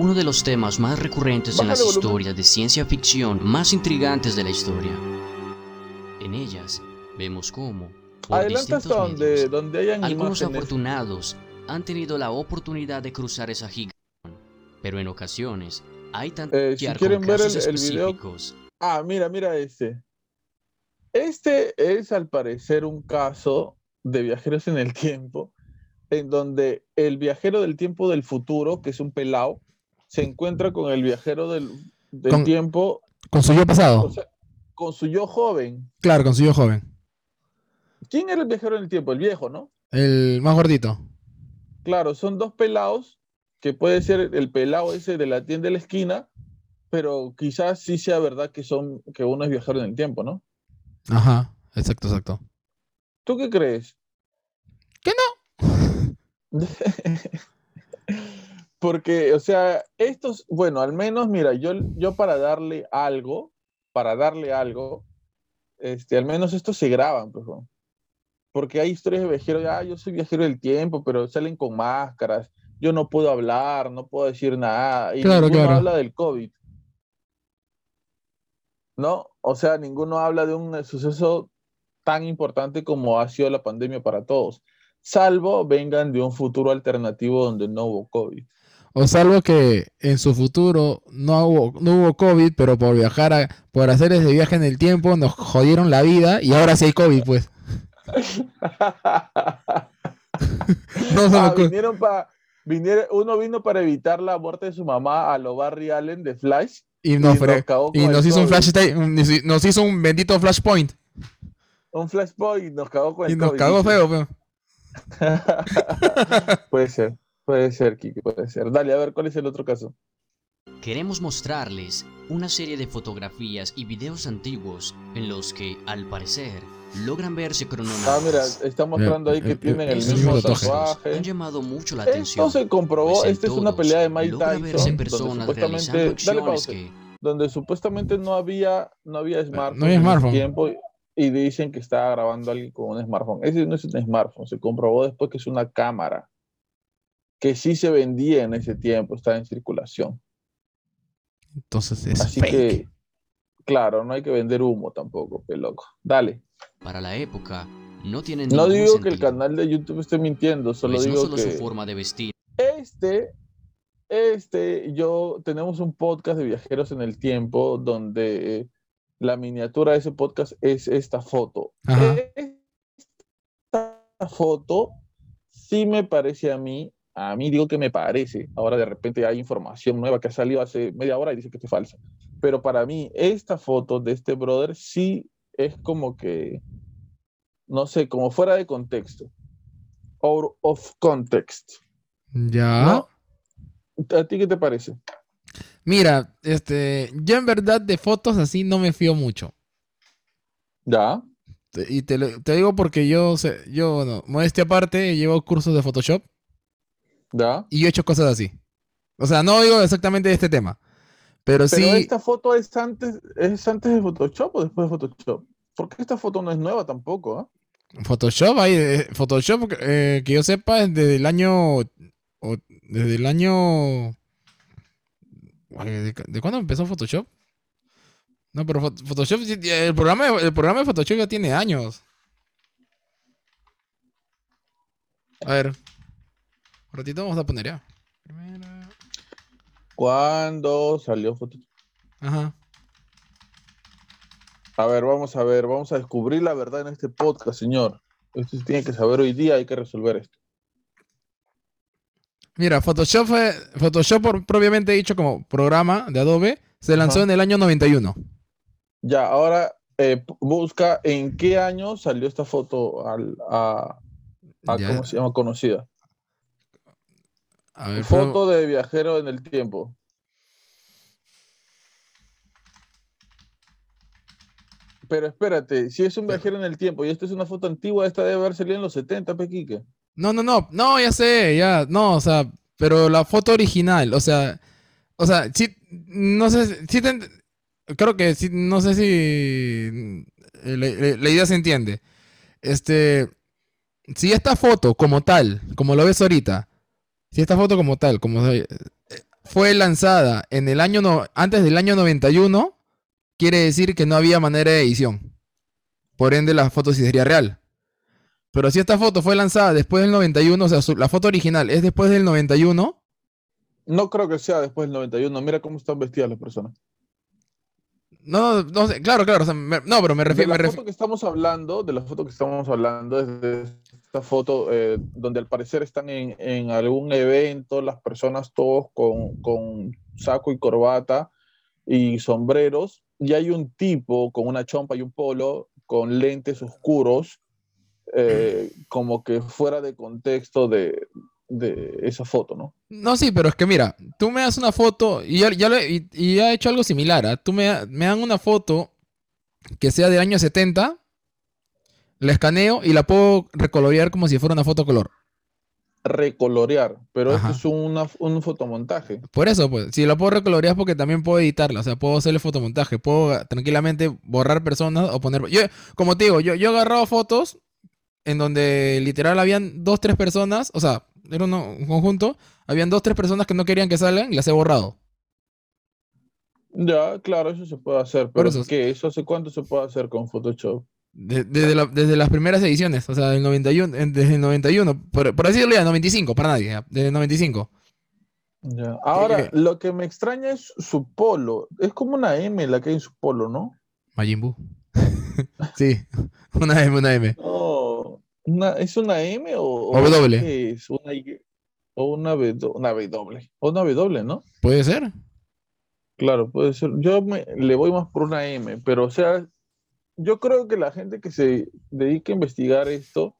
uno de los temas más recurrentes en las historias de ciencia ficción más intrigantes de la historia. En ellas vemos cómo, por distintos medios, algunos afortunados han tenido la oportunidad de cruzar esa gigante, pero en ocasiones hay tantos eh, si quieren ver el, específicos. Ah, mira, mira este. Este es al parecer un caso de viajeros en el tiempo en donde el viajero del tiempo del futuro, que es un pelao, se encuentra con el viajero del, tiempo. Con su yo pasado. con su yo joven. Claro, con su yo joven. ¿Quién era el viajero del tiempo? El viejo, ¿no? El más gordito. Claro, son dos pelados, que puede ser el pelado ese de la tienda de la esquina, pero quizás sí sea verdad que son que uno es viajero en el tiempo, ¿no? Ajá, exacto, exacto. ¿Tú qué crees? Que no. Porque, o sea, estos, bueno, al menos, mira, yo, yo para darle algo, para darle algo, este, al menos estos se graban, pues, porque hay historias de viajeros, ah, yo soy viajero del tiempo, pero salen con máscaras, yo no puedo hablar, no puedo decir nada, y claro, ninguno habla del COVID. ¿No? O sea, ninguno habla de un suceso tan importante como ha sido la pandemia para todos salvo vengan de un futuro alternativo donde no hubo COVID. O salvo que en su futuro no hubo, no hubo COVID, pero por viajar, por hacer ese viaje en el tiempo, nos jodieron la vida y ahora sí hay COVID, pues. No, ah, vinieron para uno vino para evitar la muerte de su mamá a lo Barry Allen de Flash. Y, nos, y nos hizo un flash, nos hizo un bendito flashpoint. Un flashpoint y nos cagó con el Y nos cagó feo, feo. puede ser, puede ser, Kiki, puede ser. Dale, a ver, ¿cuál es el otro caso? Queremos mostrarles una serie de fotografías y videos antiguos en los que, al parecer, logran verse cronometrados. Ah, mira, está mostrando ahí que eh, tienen el mismo tatuaje. Han llamado mucho la atención. Esto se comprobó, pues esta es una pelea de Mike Tyson, donde supuestamente, dale pausa, donde supuestamente no había, no había smartphone, no había smartphone. tiempo y dicen que está grabando alguien con un smartphone. Ese no es un smartphone, se comprobó después que es una cámara que sí se vendía en ese tiempo, está en circulación. Entonces es Así que, claro, no hay que vender humo tampoco, qué loco. Dale. Para la época, no tienen No digo que el canal de YouTube esté mintiendo, solo pues digo no solo que su forma de vestir. Este, este, yo tenemos un podcast de viajeros en el tiempo donde la miniatura de ese podcast es esta foto. Esta foto sí me parece a mí, a mí digo que me parece, ahora de repente hay información nueva que ha salido hace media hora y dice que es falsa, pero para mí esta foto de este brother sí es como que no sé, como fuera de contexto. Out of context. Ya. ¿A ti qué te parece? Mira, este, yo en verdad de fotos así no me fío mucho. Ya. Y te, digo porque yo, sé, yo, bueno, modestia aparte, llevo cursos de Photoshop. Ya. Y yo he hecho cosas así. O sea, no digo exactamente de este tema. Pero, sí. ¿Esta foto es antes, es antes de Photoshop o después de Photoshop? Porque esta foto no es nueva tampoco, ¿ah? Photoshop, hay, eh, Photoshop, eh, que yo sepa, es desde el año. desde el año. ¿De, cuándo empezó Photoshop? No, pero Photoshop, el programa, el programa de Photoshop ya tiene años. A ver. Un ratito vamos a poner ya. ¿Cuándo salió Photoshop? Ajá. A ver, vamos a ver, vamos a descubrir la verdad en este podcast, señor. Esto se tiene que saber hoy día, hay que resolver esto. Mira, Photoshop, fue, Photoshop propiamente dicho como programa de Adobe, se lanzó en el año 91. Ya, ahora eh, busca en qué año salió esta foto al, a, ¿cómo se llama? Conocida. Foto de viajero en el tiempo. Pero espérate, si es un viajero en el tiempo y esta es una foto antigua, esta debe haber salido en los 70, Pequique. No, no, no, no, ya sé, ya, no, o sea, pero la foto original, o sea, o sea, sí, no sé, sí creo que sí, no sé si la, idea se entiende. Este, si esta foto como tal, como lo ves ahorita, si esta foto como tal, como fue lanzada en el año no, antes del año 91, quiere decir que no había manera de edición. Por ende, la foto sí sería real. Pero si esta foto fue lanzada después del 91, o sea, la foto original es después del 91. No creo que sea después del 91. Mira cómo están vestidas las personas. No, no sé, claro, claro. no, pero me refiero. De la foto que estamos hablando, de la foto que estamos hablando, es de esta foto eh, donde al parecer están en, algún evento, las personas todos con, con saco y corbata y sombreros, y hay un tipo con una chompa y un polo, con lentes oscuros, eh, como que fuera de contexto de, esa foto, ¿no? No, sí, pero es que mira, tú me das una foto y ya, ya, y, ha hecho algo similar. ¿ah? Tú me, me dan una foto que sea del año 70, la escaneo y la puedo recolorear como si fuera una foto color recolorear, pero esto es un fotomontaje. Por eso, pues, si lo puedo recolorear es porque también puedo editarla, o sea, puedo hacerle fotomontaje, puedo tranquilamente borrar personas o poner... Yo, como te digo, yo, yo he agarrado fotos en donde literal habían dos, tres personas, o sea, era un conjunto, habían dos, tres personas que no querían que salgan y las he borrado. Ya, claro, eso se puede hacer, pero eso, ¿qué? ¿Eso hace cuánto se puede hacer con Photoshop? Desde, las primeras ediciones, o sea, del 91, desde el 91, por, por decirlo ya, 95, para nadie, desde el 95. Ya. Ahora, lo que me extraña es su polo. Es como una M la que hay en su polo, ¿no? Majin sí, una M, una M. ¿Es una M o, o W? Es una, o una, w, una W. O una W, ¿no? Puede ser. Claro, puede ser. Yo me, le voy más por una M, pero o sea, yo creo que la gente que se dedica a investigar esto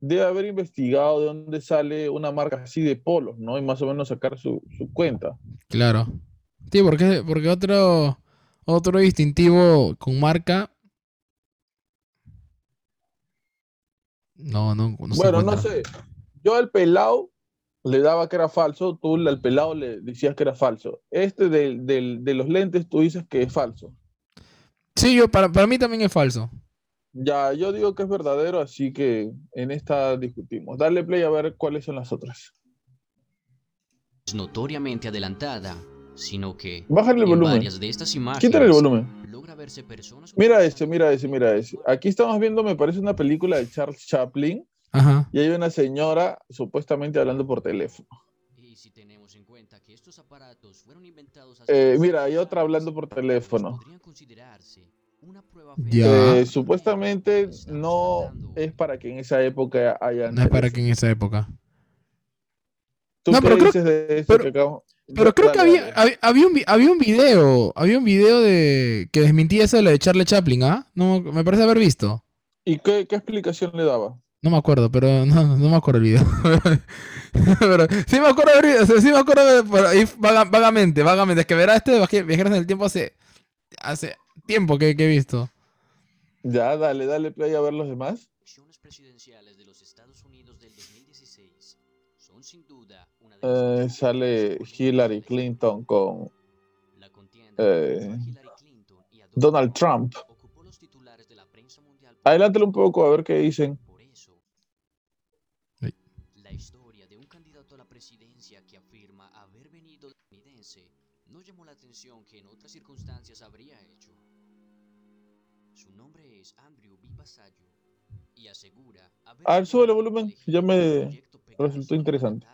debe haber investigado de dónde sale una marca así de polos, ¿no? Y más o menos sacar su, cuenta. Claro. Sí, porque, porque otro, otro distintivo con marca. No, no, no Bueno, no sé. Yo al pelado le daba que era falso, tú al pelado le decías que era falso. Este de los lentes tú dices que es falso. Sí, yo, para, para mí también es falso. Ya, yo digo que es verdadero, así que en esta discutimos. Dale play a ver cuáles son las otras. Es notoriamente adelantada, sino que Bájale el volumen. de estas imágenes Quítale el volumen. Mira ese, mira ese, mira ese. Aquí estamos viendo, me parece una película de Charles Chaplin. Ajá. Y hay una señora supuestamente hablando por teléfono. Estos aparatos fueron inventados eh, mira, hay otra hablando por teléfono. Ya. Eh, supuestamente no es para que en esa época haya. No es para que en esa época. no, pero creo, pero, creo que había, había, un, había un video, había un video de que desmentía eso de la de Charlie Chaplin, ¿ah? No, me parece haber visto. ¿Y qué, qué explicación le daba? No me acuerdo, pero no, no me acuerdo el video. pero sí me acuerdo del video, sí me acuerdo vagamente, vagamente. Es que verá este Viajeros en el Tiempo hace, hace tiempo que, que he visto. Ya, dale, dale play a ver los demás. presidenciales de los Estados Unidos del 2016 son sin duda una de eh, sale Hillary Clinton con eh, Donald Trump. Adelántale un poco a ver qué dicen. A ver, sube el volumen, ya me resultó interesante.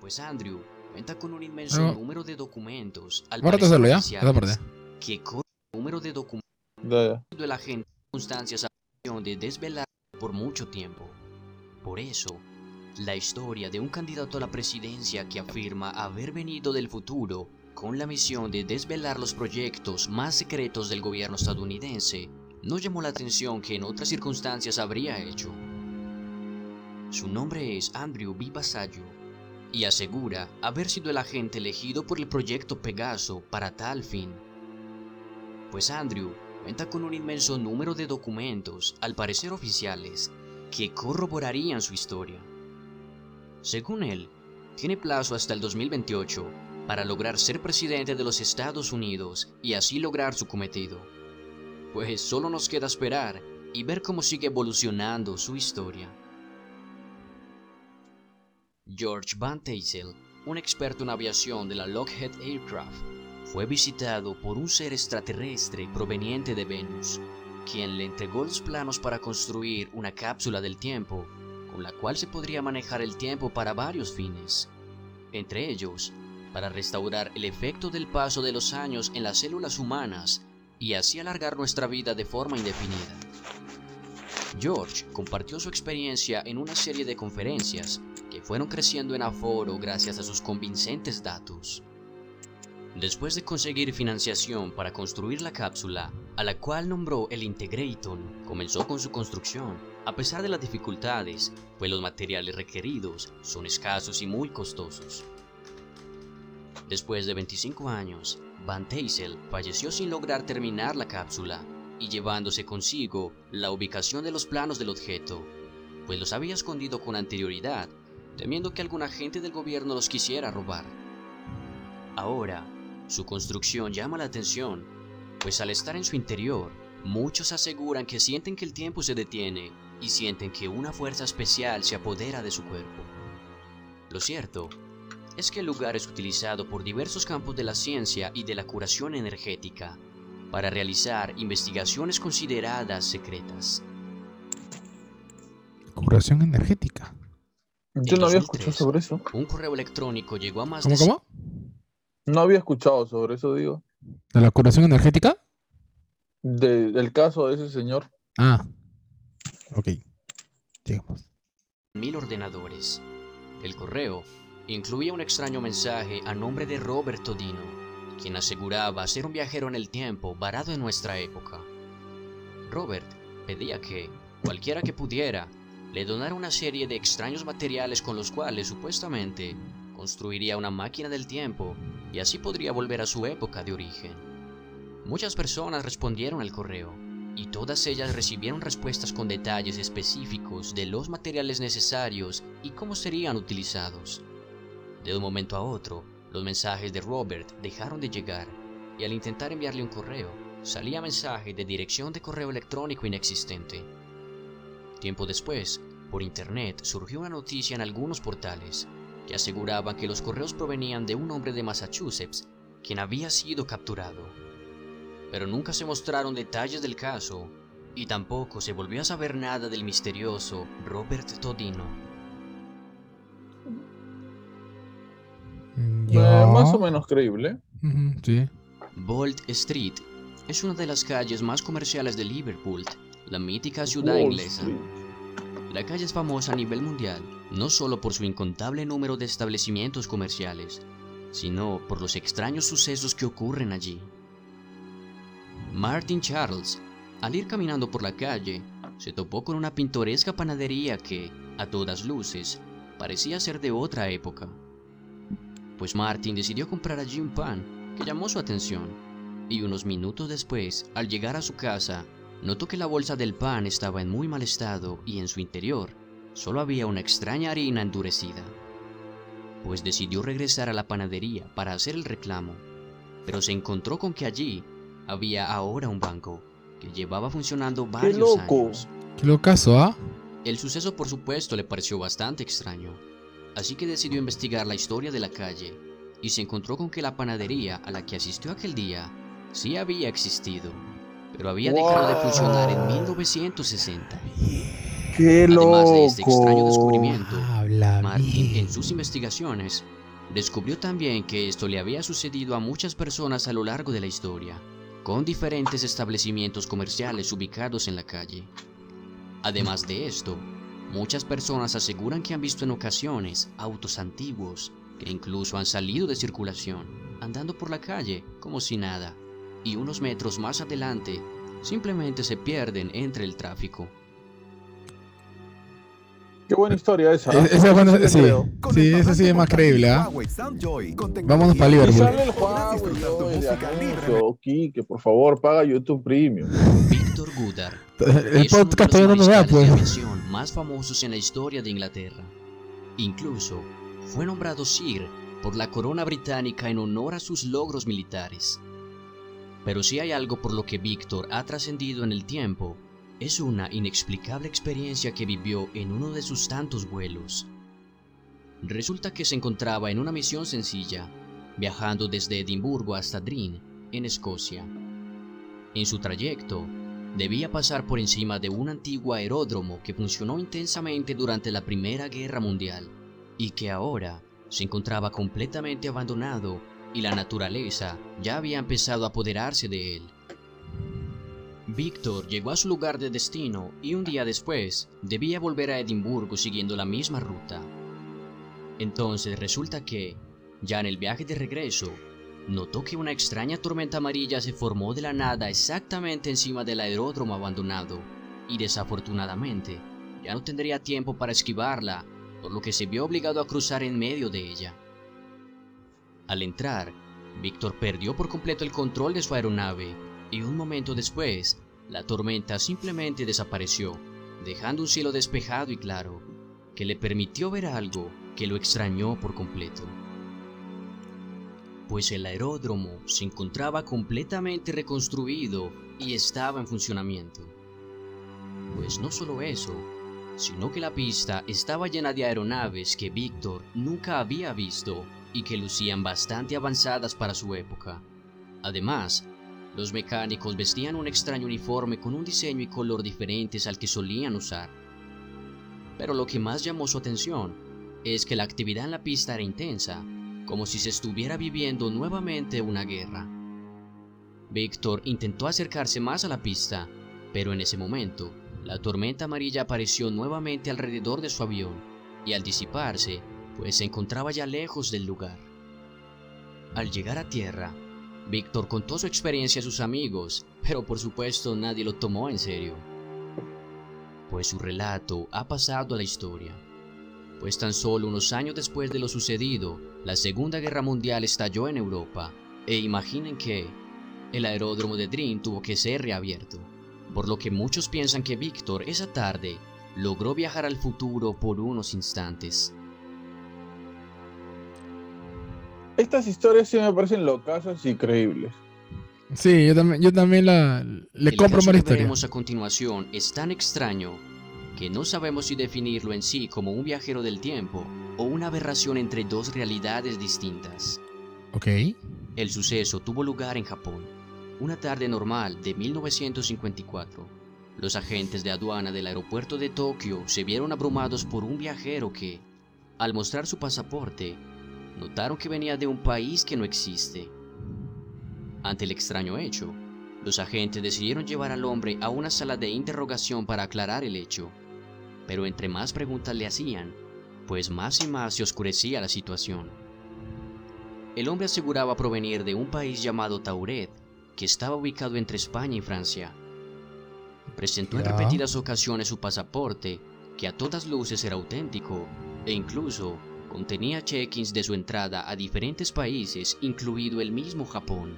Pues Andrew cuenta con un inmenso número de documentos al parecer ya, que corre el número de documentos de la gente circunstancias de desvelar por mucho tiempo. Por eso, la historia de un candidato a la presidencia que afirma haber venido del futuro con la misión de desvelar los proyectos más secretos del gobierno estadounidense, no llamó la atención que en otras circunstancias habría hecho. Su nombre es Andrew B. Basayo y asegura haber sido el agente elegido por el proyecto Pegaso para tal fin. Pues Andrew cuenta con un inmenso número de documentos, al parecer oficiales, que corroborarían su historia. Según él, tiene plazo hasta el 2028 para lograr ser presidente de los Estados Unidos y así lograr su cometido. Pues solo nos queda esperar y ver cómo sigue evolucionando su historia. George Van Tassel, un experto en aviación de la Lockheed Aircraft, fue visitado por un ser extraterrestre proveniente de Venus, quien le entregó los planos para construir una cápsula del tiempo, con la cual se podría manejar el tiempo para varios fines, entre ellos, para restaurar el efecto del paso de los años en las células humanas y así alargar nuestra vida de forma indefinida. George compartió su experiencia en una serie de conferencias que fueron creciendo en aforo gracias a sus convincentes datos. Después de conseguir financiación para construir la cápsula, a la cual nombró el Integraton, comenzó con su construcción, a pesar de las dificultades, pues los materiales requeridos son escasos y muy costosos. Después de 25 años, Van Tassel falleció sin lograr terminar la cápsula y llevándose consigo la ubicación de los planos del objeto, pues los había escondido con anterioridad, temiendo que algún agente del gobierno los quisiera robar. Ahora, su construcción llama la atención, pues al estar en su interior, muchos aseguran que sienten que el tiempo se detiene y sienten que una fuerza especial se apodera de su cuerpo. Lo cierto es que el lugar es utilizado por diversos campos de la ciencia y de la curación energética, para realizar investigaciones consideradas secretas. Curación energética. Yo no había escuchado sobre eso. Un correo electrónico llegó a más ¿Cómo, de... ¿Cómo? No había escuchado sobre eso, digo. ¿De la curación energética? del caso de ese señor. Ah, ok. Llegamos. Mil ordenadores. El correo incluía un extraño mensaje a nombre de Robert Todino quien aseguraba ser un viajero en el tiempo varado en nuestra época. Robert pedía que, cualquiera que pudiera, le donara una serie de extraños materiales con los cuales supuestamente construiría una máquina del tiempo y así podría volver a su época de origen. Muchas personas respondieron al correo y todas ellas recibieron respuestas con detalles específicos de los materiales necesarios y cómo serían utilizados. De un momento a otro, los mensajes de Robert dejaron de llegar y al intentar enviarle un correo, salía mensaje de dirección de correo electrónico inexistente. Tiempo después, por internet surgió una noticia en algunos portales que aseguraban que los correos provenían de un hombre de Massachusetts quien había sido capturado. Pero nunca se mostraron detalles del caso y tampoco se volvió a saber nada del misterioso Robert Todino. Eh, más o menos creíble. sí. Bolt Street es una de las calles más comerciales de Liverpool, la mítica ciudad inglesa. La calle es famosa a nivel mundial, no solo por su incontable número de establecimientos comerciales, sino por los extraños sucesos que ocurren allí. Martin Charles Al ir caminando por la calle, se topó con una pintoresca panadería que, a todas luces, parecía ser de otra época. Pues Martin decidió comprar allí un pan que llamó su atención, y unos minutos después, al llegar a su casa, notó que la bolsa del pan estaba en muy mal estado y en su interior solo había una extraña harina endurecida. Pues decidió regresar a la panadería para hacer el reclamo, pero se encontró con que allí había ahora un banco que llevaba funcionando varios ¡Qué loco! años. ¡Qué locazo, ah! El suceso, por supuesto, le pareció bastante extraño, así que decidió investigar la historia de la calle y se encontró con que la panadería a la que asistió aquel día sí había existido, pero había dejado de funcionar en 1960. ¡Qué loco! Además de este extraño descubrimiento, Martin en sus investigaciones descubrió también que esto le había sucedido a muchas personas a lo largo de la historia con diferentes establecimientos comerciales ubicados en la calle. Además de esto, muchas personas aseguran que han visto en ocasiones autos antiguos que incluso han salido de circulación, andando por la calle como si nada, y unos metros más adelante simplemente se pierden entre el tráfico. Qué buena historia esa. ¿eh? esa sí, sí, esa sí es más creíble. ¿ah? Vámonos para Liverpool. Sale el que por favor, paga YouTube Premium. Víctor Goodar. El podcast todavía no da, pues. más famosos en la historia de Inglaterra. Incluso fue nombrado Sir por la corona británica en honor a sus logros militares. Pero si hay algo por lo que Víctor ha trascendido en el tiempo, es una inexplicable experiencia que vivió en uno de sus tantos vuelos. Resulta que se encontraba en una misión sencilla, viajando desde Edimburgo hasta Drin, en Escocia. En su trayecto, debía pasar por encima de un antiguo aeródromo que funcionó intensamente durante la Primera Guerra Mundial y que ahora se encontraba completamente abandonado y la naturaleza ya había empezado a apoderarse de él. Víctor llegó a su lugar de destino y un día después debía volver a Edimburgo siguiendo la misma ruta. Entonces resulta que, ya en el viaje de regreso, notó que una extraña tormenta amarilla se formó de la nada exactamente encima del aeródromo abandonado y desafortunadamente ya no tendría tiempo para esquivarla, por lo que se vio obligado a cruzar en medio de ella. Al entrar, Víctor perdió por completo el control de su aeronave y un momento después, la tormenta simplemente desapareció, dejando un cielo despejado y claro, que le permitió ver algo que lo extrañó por completo. Pues el aeródromo se encontraba completamente reconstruido y estaba en funcionamiento. Pues no solo eso, sino que la pista estaba llena de aeronaves que Víctor nunca había visto y que lucían bastante avanzadas para su época. Además, los mecánicos vestían un extraño uniforme con un diseño y color diferentes al que solían usar. Pero lo que más llamó su atención es que la actividad en la pista era intensa, como si se estuviera viviendo nuevamente una guerra. Víctor intentó acercarse más a la pista, pero en ese momento, la tormenta amarilla apareció nuevamente alrededor de su avión, y al disiparse, pues se encontraba ya lejos del lugar. Al llegar a tierra, Víctor contó su experiencia a sus amigos, pero por supuesto nadie lo tomó en serio. Pues su relato ha pasado a la historia. Pues tan solo unos años después de lo sucedido, la Segunda Guerra Mundial estalló en Europa, e imaginen que el aeródromo de Dream tuvo que ser reabierto, por lo que muchos piensan que Víctor esa tarde logró viajar al futuro por unos instantes. Estas historias sí me parecen locas y creíbles. Sí, yo también, yo también la, le compro más historia. que veremos a continuación es tan extraño que no sabemos si definirlo en sí como un viajero del tiempo o una aberración entre dos realidades distintas. Ok. El suceso tuvo lugar en Japón, una tarde normal de 1954. Los agentes de aduana del aeropuerto de Tokio se vieron abrumados por un viajero que, al mostrar su pasaporte, notaron que venía de un país que no existe. Ante el extraño hecho, los agentes decidieron llevar al hombre a una sala de interrogación para aclarar el hecho. Pero entre más preguntas le hacían, pues más y más se oscurecía la situación. El hombre aseguraba provenir de un país llamado Tauret, que estaba ubicado entre España y Francia. presentó en repetidas ocasiones su pasaporte, que a todas luces era auténtico, e incluso contenía check-ins de su entrada a diferentes países, incluido el mismo Japón.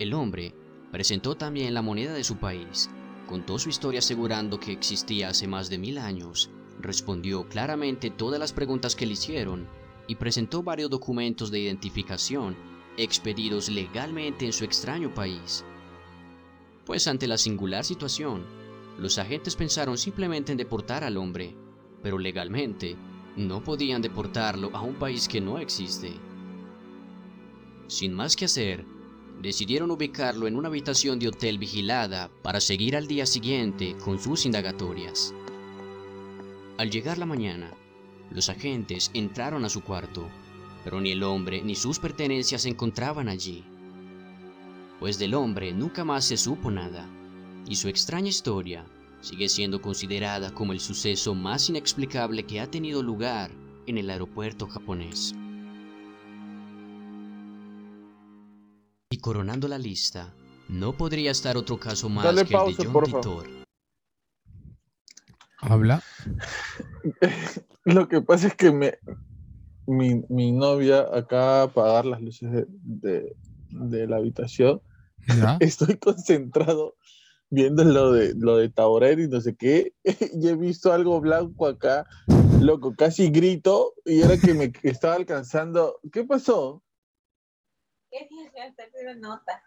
El hombre presentó también la moneda de su país, contó su historia asegurando que existía hace más de mil años, respondió claramente todas las preguntas que le hicieron y presentó varios documentos de identificación expedidos legalmente en su extraño país. Pues ante la singular situación, los agentes pensaron simplemente en deportar al hombre, pero legalmente no podían deportarlo a un país que no existe. Sin más que hacer, decidieron ubicarlo en una habitación de hotel vigilada para seguir al día siguiente con sus indagatorias. Al llegar la mañana, los agentes entraron a su cuarto, pero ni el hombre ni sus pertenencias se encontraban allí. Pues del hombre nunca más se supo nada, y su extraña historia sigue siendo considerada como el suceso más inexplicable que ha tenido lugar en el aeropuerto japonés. Y coronando la lista, no podría estar otro caso más que el de John Titor. ¿Habla? Lo que pasa es que me, mi, novia acá apagar las luces de, la habitación. Estoy concentrado viendo lo de, lo de Tauret y no sé qué, y he visto algo blanco acá, loco, casi grito, y era que me estaba alcanzando. ¿Qué pasó? ¿Qué tienes nota?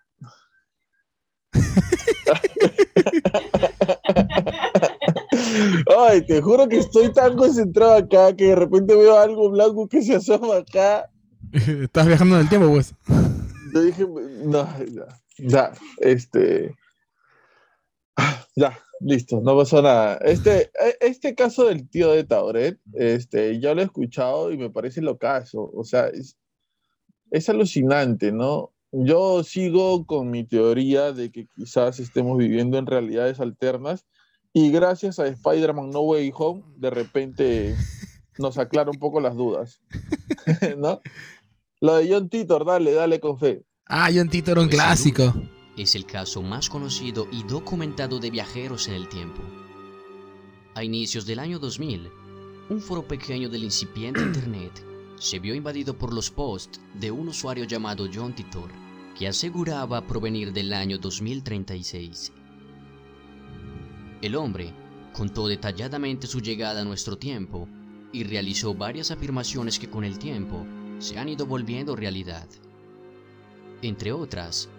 Ay, te juro que estoy tan concentrado acá que de repente veo algo blanco que se asoma acá. Estás viajando en el tiempo, pues. Yo dije, no, ya, ya, este. Ya, listo, no pasó nada. Este, e, este caso del tío de Tauret, este, yo lo he escuchado y me parece lo caso. O sea, es, es alucinante, ¿no? Yo sigo con mi teoría de que quizás estemos viviendo en realidades alternas y gracias a Spider-Man No Way Home, de repente nos aclara un poco las dudas. ¿No? Lo de John Titor, dale, dale con fe. Ah, John Titor, un pues clásico es el caso más conocido y documentado de viajeros en el tiempo. A inicios del año 2000, un foro pequeño del incipiente Internet se vio invadido por los posts de un usuario llamado John Titor, que aseguraba provenir del año 2036. El hombre contó detalladamente su llegada a nuestro tiempo y realizó varias afirmaciones que con el tiempo se han ido volviendo realidad. Entre otras,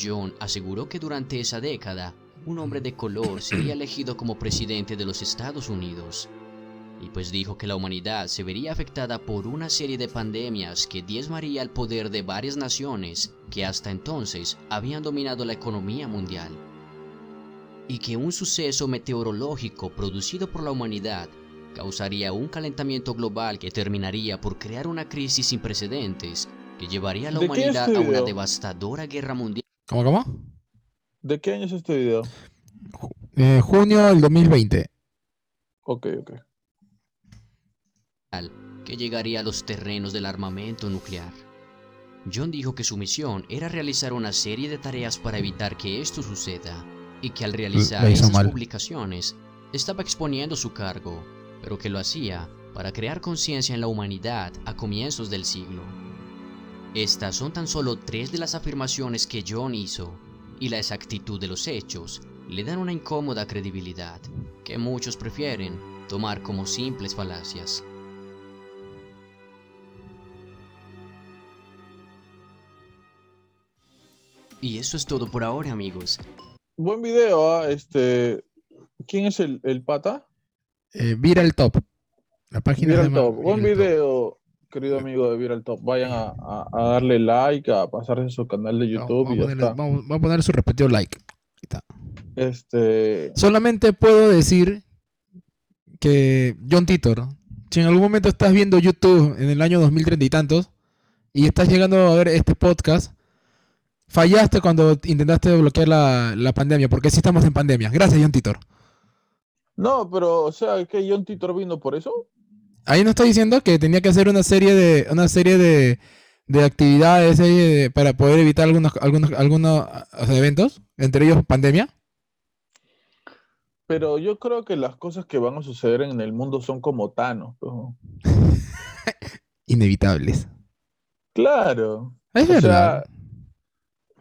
John aseguró que durante esa década, un hombre de color sería elegido como presidente de los Estados Unidos. Y pues dijo que la humanidad se vería afectada por una serie de pandemias que diezmaría el poder de varias naciones que hasta entonces habían dominado la economía mundial. Y que un suceso meteorológico producido por la humanidad causaría un calentamiento global que terminaría por crear una crisis sin precedentes que llevaría a la humanidad a una devastadora guerra mundial. ¿Cómo, cómo? ¿De qué año es este video? Eh, junio del 2020. Ok, ok. Que llegaría a los terrenos del armamento nuclear. John dijo que su misión era realizar una serie de tareas para evitar que esto suceda y que al realizar esas publicaciones estaba exponiendo su cargo, pero que lo hacía para crear conciencia en la humanidad a comienzos del siglo. Estas son tan solo tres de las afirmaciones que John hizo, y la exactitud de los hechos le dan una incómoda credibilidad que muchos prefieren tomar como simples falacias. Y eso es todo por ahora, amigos. Buen video, ¿ah? este. ¿Quién es el, pata? Eh, Viral Top. La página Viral Top. Buen video querido amigo de Viral Top, vayan a, darle like, a pasarse a su canal de YouTube. vamos, a poner su repetido like. Este... Solamente puedo decir que John Titor, si en algún momento estás viendo YouTube en el año 2030 y tantos y estás llegando a ver este podcast, fallaste cuando intentaste bloquear la, la pandemia, porque sí estamos en pandemia. Gracias, John Titor. No, pero, o sea, que John Titor vino por eso. Ahí no está diciendo que tenía que hacer una serie de una serie de, de actividades para poder evitar algunos algunos algunos eventos, entre ellos pandemia. Pero yo creo que las cosas que van a suceder en el mundo son como Thanos. Inevitables. Claro. Es verdad.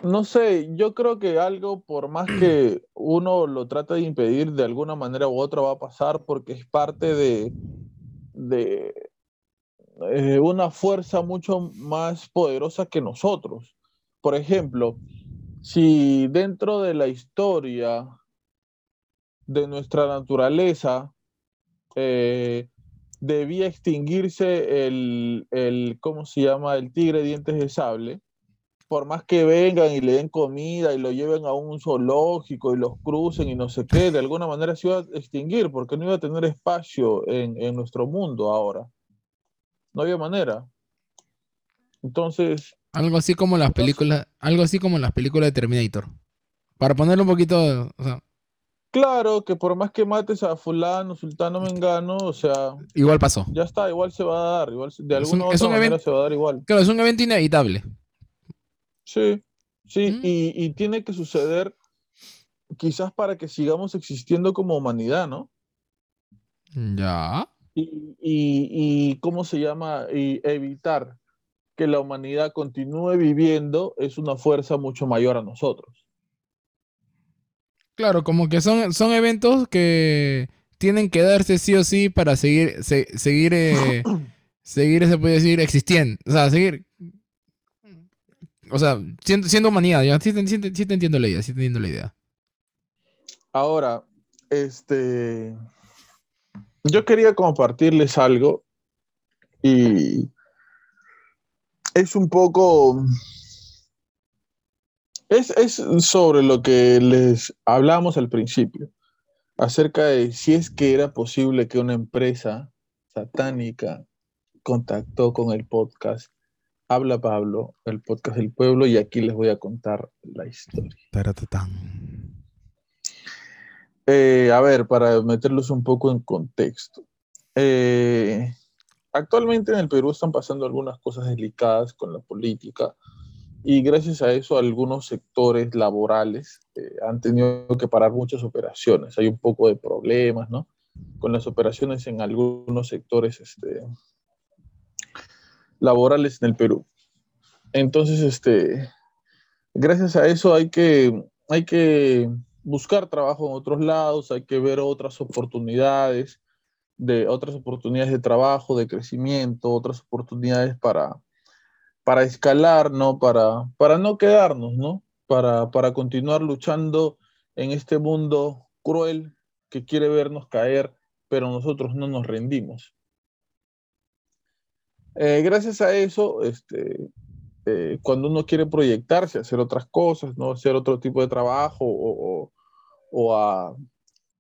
no sé, yo creo que algo, por más que uno lo trate de impedir, de alguna manera u otra va a pasar porque es parte de, de eh, una fuerza mucho más poderosa que nosotros. Por ejemplo, si dentro de la historia de nuestra naturaleza eh, debía extinguirse el, el, ¿cómo se llama? El tigre dientes de sable, por más que vengan y le den comida y lo lleven a un zoológico y los crucen y no sé qué, de alguna manera se iba a extinguir porque no iba a tener espacio en, en nuestro mundo ahora. No había manera. Entonces. Algo así como las películas, algo así como las películas de Terminator. Para ponerlo un poquito, Claro, que por más que mates a fulano, sultano, mengano, o sea... Igual pasó. Ya está, igual se va a dar, igual, de alguna otra manera se va a dar igual. Claro, es un evento inevitable. Sí, sí, mm. y, tiene que suceder quizás para que sigamos existiendo como humanidad, ¿no? Ya. Y, y, ¿cómo se llama? Y evitar que la humanidad continúe viviendo es una fuerza mucho mayor a nosotros. Claro, como que son, son eventos que tienen que darse sí o sí para seguir, seguir, eh, seguir, se puede decir, existiendo. O sea, seguir. O sea, siendo, siendo humanidad, ya sí, te entiendo la idea, sí te entiendo la idea. Ahora, este. Yo quería compartirles algo y es un poco es, sobre lo que les hablamos al principio, acerca de si es que era posible que una empresa satánica contactó con el podcast Habla Pablo, el podcast del pueblo, y aquí les voy a contar la historia. Eh, a ver, para meterlos un poco en contexto. Eh, actualmente en el Perú están pasando algunas cosas delicadas con la política y gracias a eso algunos sectores laborales eh, han tenido que parar muchas operaciones. Hay un poco de problemas, ¿no? Con las operaciones en algunos sectores este, laborales en el Perú. Entonces, este, gracias a eso hay que, hay que buscar trabajo en otros lados, hay que ver otras oportunidades, de otras oportunidades de trabajo, de crecimiento, otras oportunidades para, para escalar, ¿no? Para, para no quedarnos, ¿no? Para, para continuar luchando en este mundo cruel que quiere vernos caer, pero nosotros no nos rendimos. Eh, gracias a eso, este, eh, cuando uno quiere proyectarse, hacer otras cosas, ¿no? hacer otro tipo de trabajo o, o, a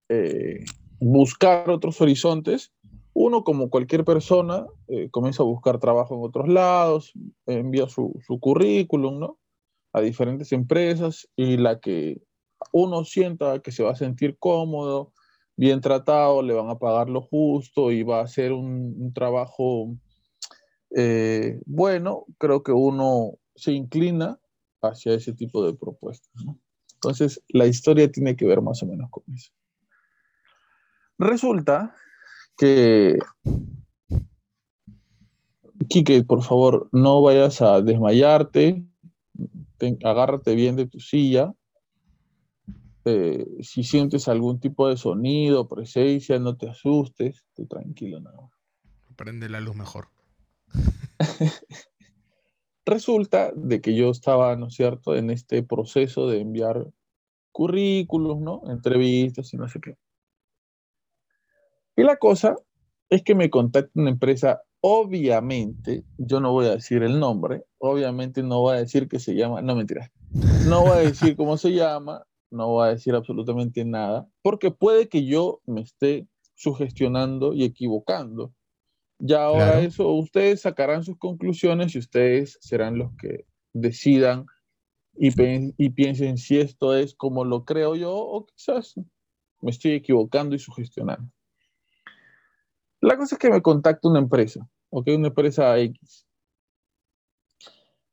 eh, buscar otros horizontes, uno, como cualquier persona, comienza a buscar trabajo en otros lados, envía su, currículum, ¿no? A diferentes empresas y la que uno sienta que se va a sentir cómodo, bien tratado, le van a pagar lo justo y va a hacer un, trabajo eh, bueno, creo que uno se inclina hacia ese tipo de propuestas. Entonces, la historia tiene que ver más o menos con eso. Resulta que, Quique, por favor, no vayas a desmayarte, agárrate bien de tu silla. Si sientes algún tipo de sonido, presencia, no te asustes, tú tranquilo nada Prende la luz mejor. Resulta de que yo estaba, ¿no es cierto?, en este proceso de enviar currículos, ¿no? Entrevistas y no sé qué. Y la cosa es que me contacta una empresa, obviamente, yo no voy a decir el nombre, obviamente no voy a decir que se llama, no mentiras, no voy a decir cómo se llama, no voy a decir absolutamente nada, porque puede que yo me esté sugestionando y equivocando. Ya ahora eso, ustedes sacarán sus conclusiones y ustedes serán los que decidan y, y piensen si esto es como lo creo yo o quizás me estoy equivocando y sugestionando. La cosa es que me contacta una empresa, ¿ok? Una empresa X.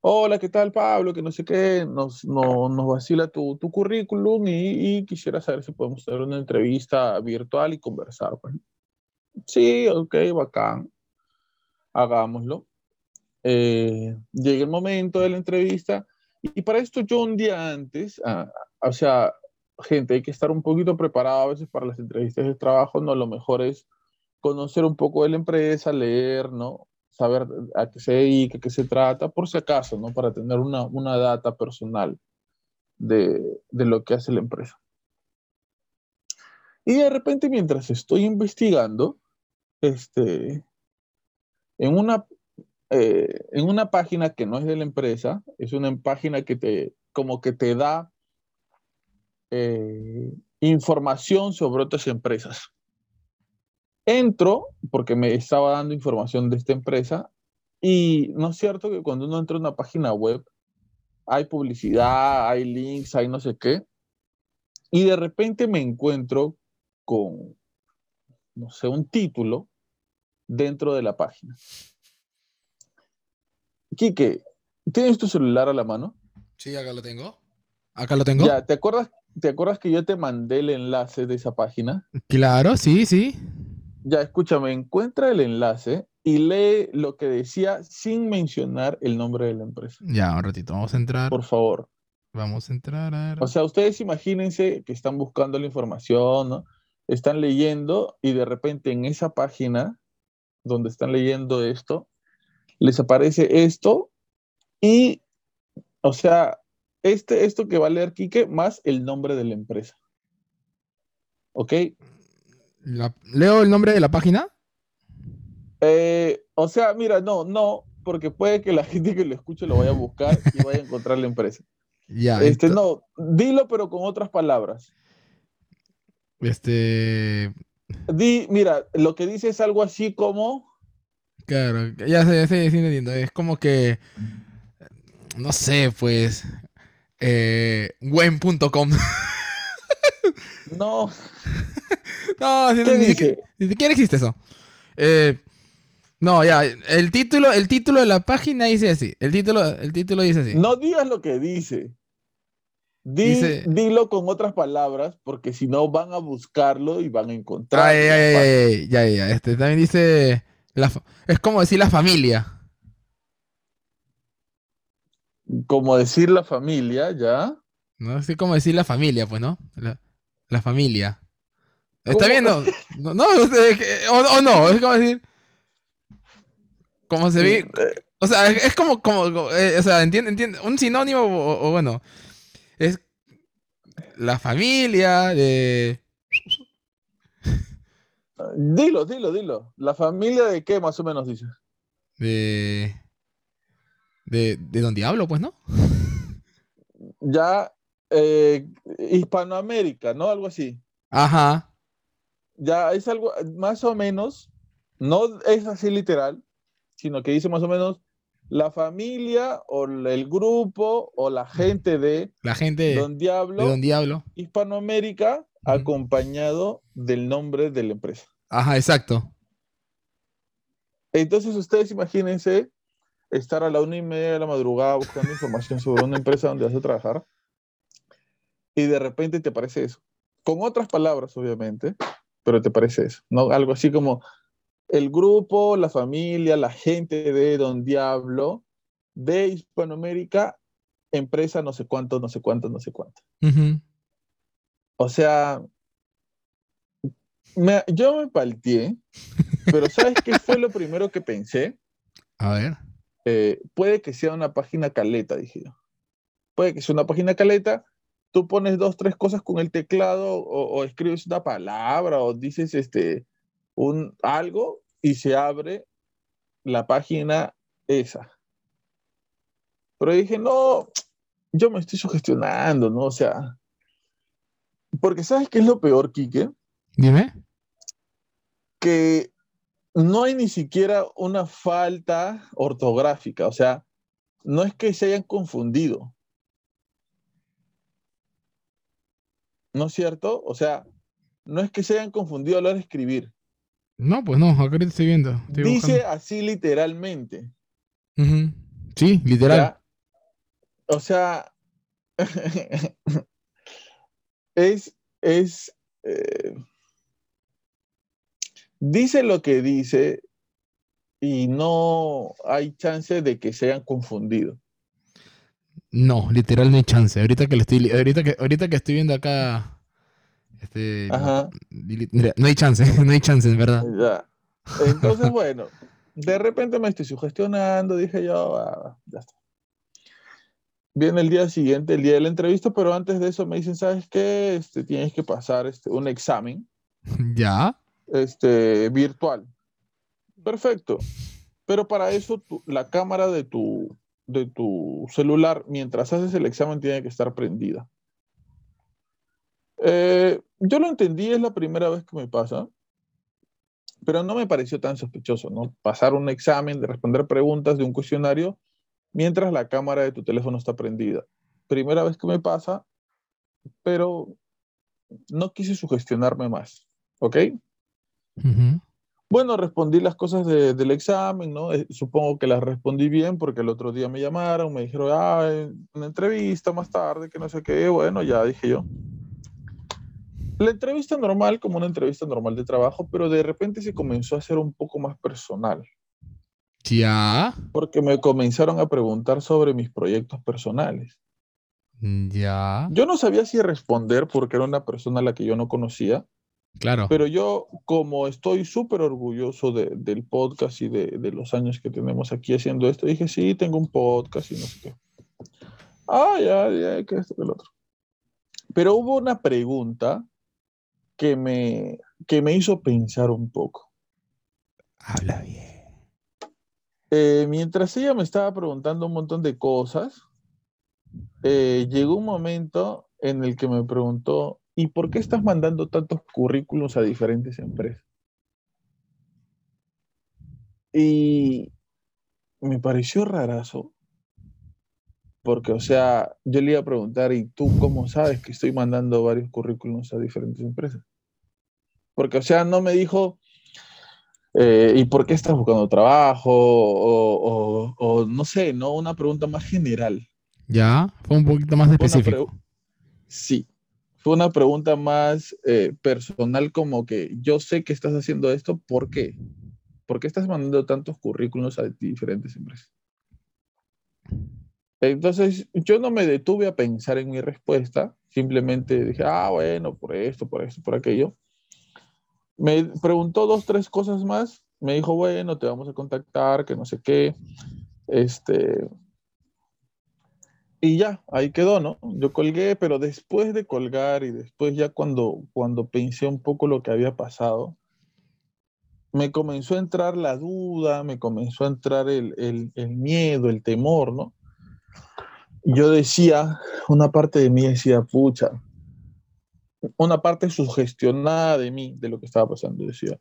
hola, ¿qué tal Pablo? Que no sé qué, nos, nos vacila tu, tu currículum y, quisiera saber si podemos tener una entrevista virtual y conversar. Pues. Sí, ok, bacán, hagámoslo. Eh, llega el momento de la entrevista y para esto yo un día antes, ah, o sea, gente, hay que estar un poquito preparado a veces para las entrevistas de trabajo, no, lo mejor es conocer un poco de la empresa, leer, ¿no? Saber a qué se dedica, qué se trata, por si acaso, ¿no? Para tener una, una data personal de, de lo que hace la empresa. Y de repente, mientras estoy investigando, este, en una eh, en una página que no es de la empresa, es una página que te, como que te da eh, información sobre otras empresas. Entro porque me estaba dando información de esta empresa y no es cierto que cuando uno entra a una página web hay publicidad, hay links, hay no sé qué, y de repente me encuentro con, no sé, un título dentro de la página. Quique, ¿tienes tu celular a la mano? Sí, acá lo tengo. Acá lo tengo. Ya, ¿te acuerdas, ¿te acuerdas que yo te mandé el enlace de esa página? Claro, sí, sí. Ya, escúchame, encuentra el enlace y lee lo que decía sin mencionar el nombre de la empresa. Ya, un ratito, vamos a entrar. Por favor. Vamos a entrar. O sea, ustedes imagínense que están buscando la información, ¿no? Están leyendo y de repente en esa página donde están leyendo esto, les aparece esto y, o sea, este, esto que va a leer Quique más el nombre de la empresa. ¿Ok? ¿Leo el nombre de la página? Eh, o sea, mira, no, no, porque puede que la gente que lo escuche lo vaya a buscar y vaya a encontrar la empresa. Ya. Este, no, dilo, pero con otras palabras. Este. Di, mira, lo que dice es algo así como. Claro, ya sé, ya sé, entiendo. Es como que, no sé, pues, eh, Wen.com. no. no, ni, siquiera, existe eso. Eh, no, ya, el título, el título de la página dice así. El título, el título dice así. No digas lo que dice. Dilo con otras palabras, porque si no van a buscarlo y van a encontrarlo. Ay, ay, ay, ya, ya. Este también dice es como decir la familia. Como decir la familia, ¿ya? No, es como decir la familia, pues, ¿no? La, familia. ¿Está bien? No, no, o, no, es como decir. Como se ve. Eh. O sea, es, como, como, eh, o sea, entiende, entiende, un sinónimo, o, bueno, es la familia de Dilo, dilo, dilo. ¿La familia de qué más o menos dices? De. De, de Don Diablo, pues, ¿no? Ya. Eh, Hispanoamérica, ¿no? Algo así. Ajá. Ya es algo más o menos. No es así literal, sino que dice más o menos la familia o el grupo o la gente de la gente de Don Diablo, de Don Diablo. Hispanoamérica acompañado del nombre de la empresa. Ajá, exacto. Entonces ustedes imagínense estar a la una y media de la madrugada buscando información sobre una empresa donde vas a trabajar y de repente te aparece eso. Con otras palabras, obviamente, pero te parece eso, ¿no? Algo así como el grupo, la familia, la gente de Don Diablo, de Hispanoamérica, empresa no sé cuánto, no sé cuánto, no sé cuánto. O sea, yo me palteé, pero ¿sabes qué fue lo primero que pensé? A ver. Eh, puede que sea una página caleta, dije yo. Puede que sea una página caleta. Tú pones dos, tres cosas con el teclado o, escribes una palabra o dices este, un, algo y se abre la página esa. Pero dije, no, yo me estoy sugestionando, ¿no? O sea, porque ¿sabes qué es lo peor, Quique? Dime. Que no hay ni siquiera una falta ortográfica, o sea, no es que se hayan confundido. ¿No es cierto? O sea, no es que se hayan confundido a la hora de escribir. No, pues no, acá estoy viendo. Dice así literalmente. Sí, literal. o sea, es, es, eh, dice lo que dice y no hay chance de que se hayan confundido. No, literal no hay chance. Ahorita que, estoy, ahorita que, ahorita que estoy viendo acá, este, no hay chance, no hay chance, en verdad. Ya. Entonces, bueno, de repente me estoy sugestionando, dije yo, ah, ya está. Viene el día siguiente, el día de la entrevista, pero antes de eso me dicen, ¿sabes qué? Este, tienes que pasar este, un examen. ¿Ya? Este, virtual. Perfecto. Pero para eso la cámara de tu, de tu celular, mientras haces el examen, tiene que estar prendida. Eh, yo lo entendí, es la primera vez que me pasa, pero no me pareció tan sospechoso, ¿no? Pasar un examen, de responder preguntas de un cuestionario mientras la cámara de tu teléfono está prendida. Primera vez que me pasa, pero no quise sugestionarme más, ¿ok? Bueno, respondí las cosas del examen, ¿no? Eh, supongo que las respondí bien porque el otro día me llamaron, me dijeron, ah, una entrevista más tarde, que no sé qué, bueno, ya dije yo. La entrevista normal, como una entrevista normal de trabajo, pero de repente se comenzó a hacer un poco más personal. Ya. Porque me comenzaron a preguntar sobre mis proyectos personales. Ya. Yo no sabía si responder porque era una persona a la que yo no conocía. Claro. Pero yo, como estoy súper orgulloso del podcast y de, de, los años que tenemos aquí haciendo esto, dije, sí, tengo un podcast y no sé qué. Ah, ya, ya, que esto, que el otro. Pero hubo una pregunta que me, que me hizo pensar un poco. Habla bien. Eh, mientras ella me estaba preguntando un montón de cosas, eh, llegó un momento en el que me preguntó, ¿y por qué estás mandando tantos currículos a diferentes empresas? Y me pareció rarazo, porque, o sea, yo le iba a preguntar, ¿y tú cómo sabes que estoy mandando varios currículos a diferentes empresas? Porque, o sea, no me dijo, eh, ¿y por qué estás buscando trabajo? O, no sé, ¿no? Una pregunta más general. Ya, fue un poquito más específico. Sí, fue una pregunta más eh, personal como que yo sé que estás haciendo esto, ¿por qué? ¿Por qué estás mandando tantos currículos a diferentes empresas? Entonces, yo no me detuve a pensar en mi respuesta, simplemente dije, ah, bueno, por esto, por esto, por aquello. Me preguntó dos, tres cosas más. Me dijo, bueno, te vamos a contactar, que no sé qué. Este. Y ya, ahí quedó, ¿no? Yo colgué, pero después de colgar y después ya cuando, cuando pensé un poco lo que había pasado, me comenzó a entrar la duda, me comenzó a entrar el, el, el miedo, el temor, ¿no? Yo decía, una parte de mí decía, pucha, una parte sugestionada de mí, de lo que estaba pasando, decía,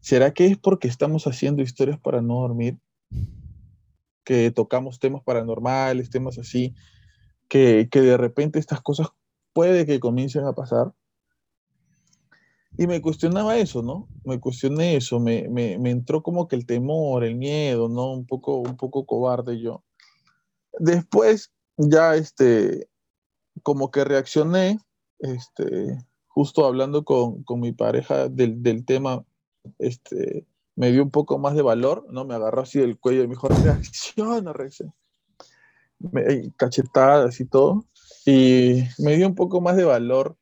¿será que es porque estamos haciendo historias para no dormir? Que tocamos temas paranormales, temas así, que, que de repente estas cosas puede que comiencen a pasar. Y me cuestionaba eso, ¿no? Me cuestioné eso, me, me, me, entró como que el temor, el miedo, ¿no? Un poco, un poco cobarde yo. Después, ya este, como que reaccioné este, justo hablando con, con mi pareja del, del, tema, este, me dio un poco más de valor, ¿no? Me agarró así del cuello y me dijo, reacciona, reacciona. Cachetadas y todo. Y me dio un poco más de valor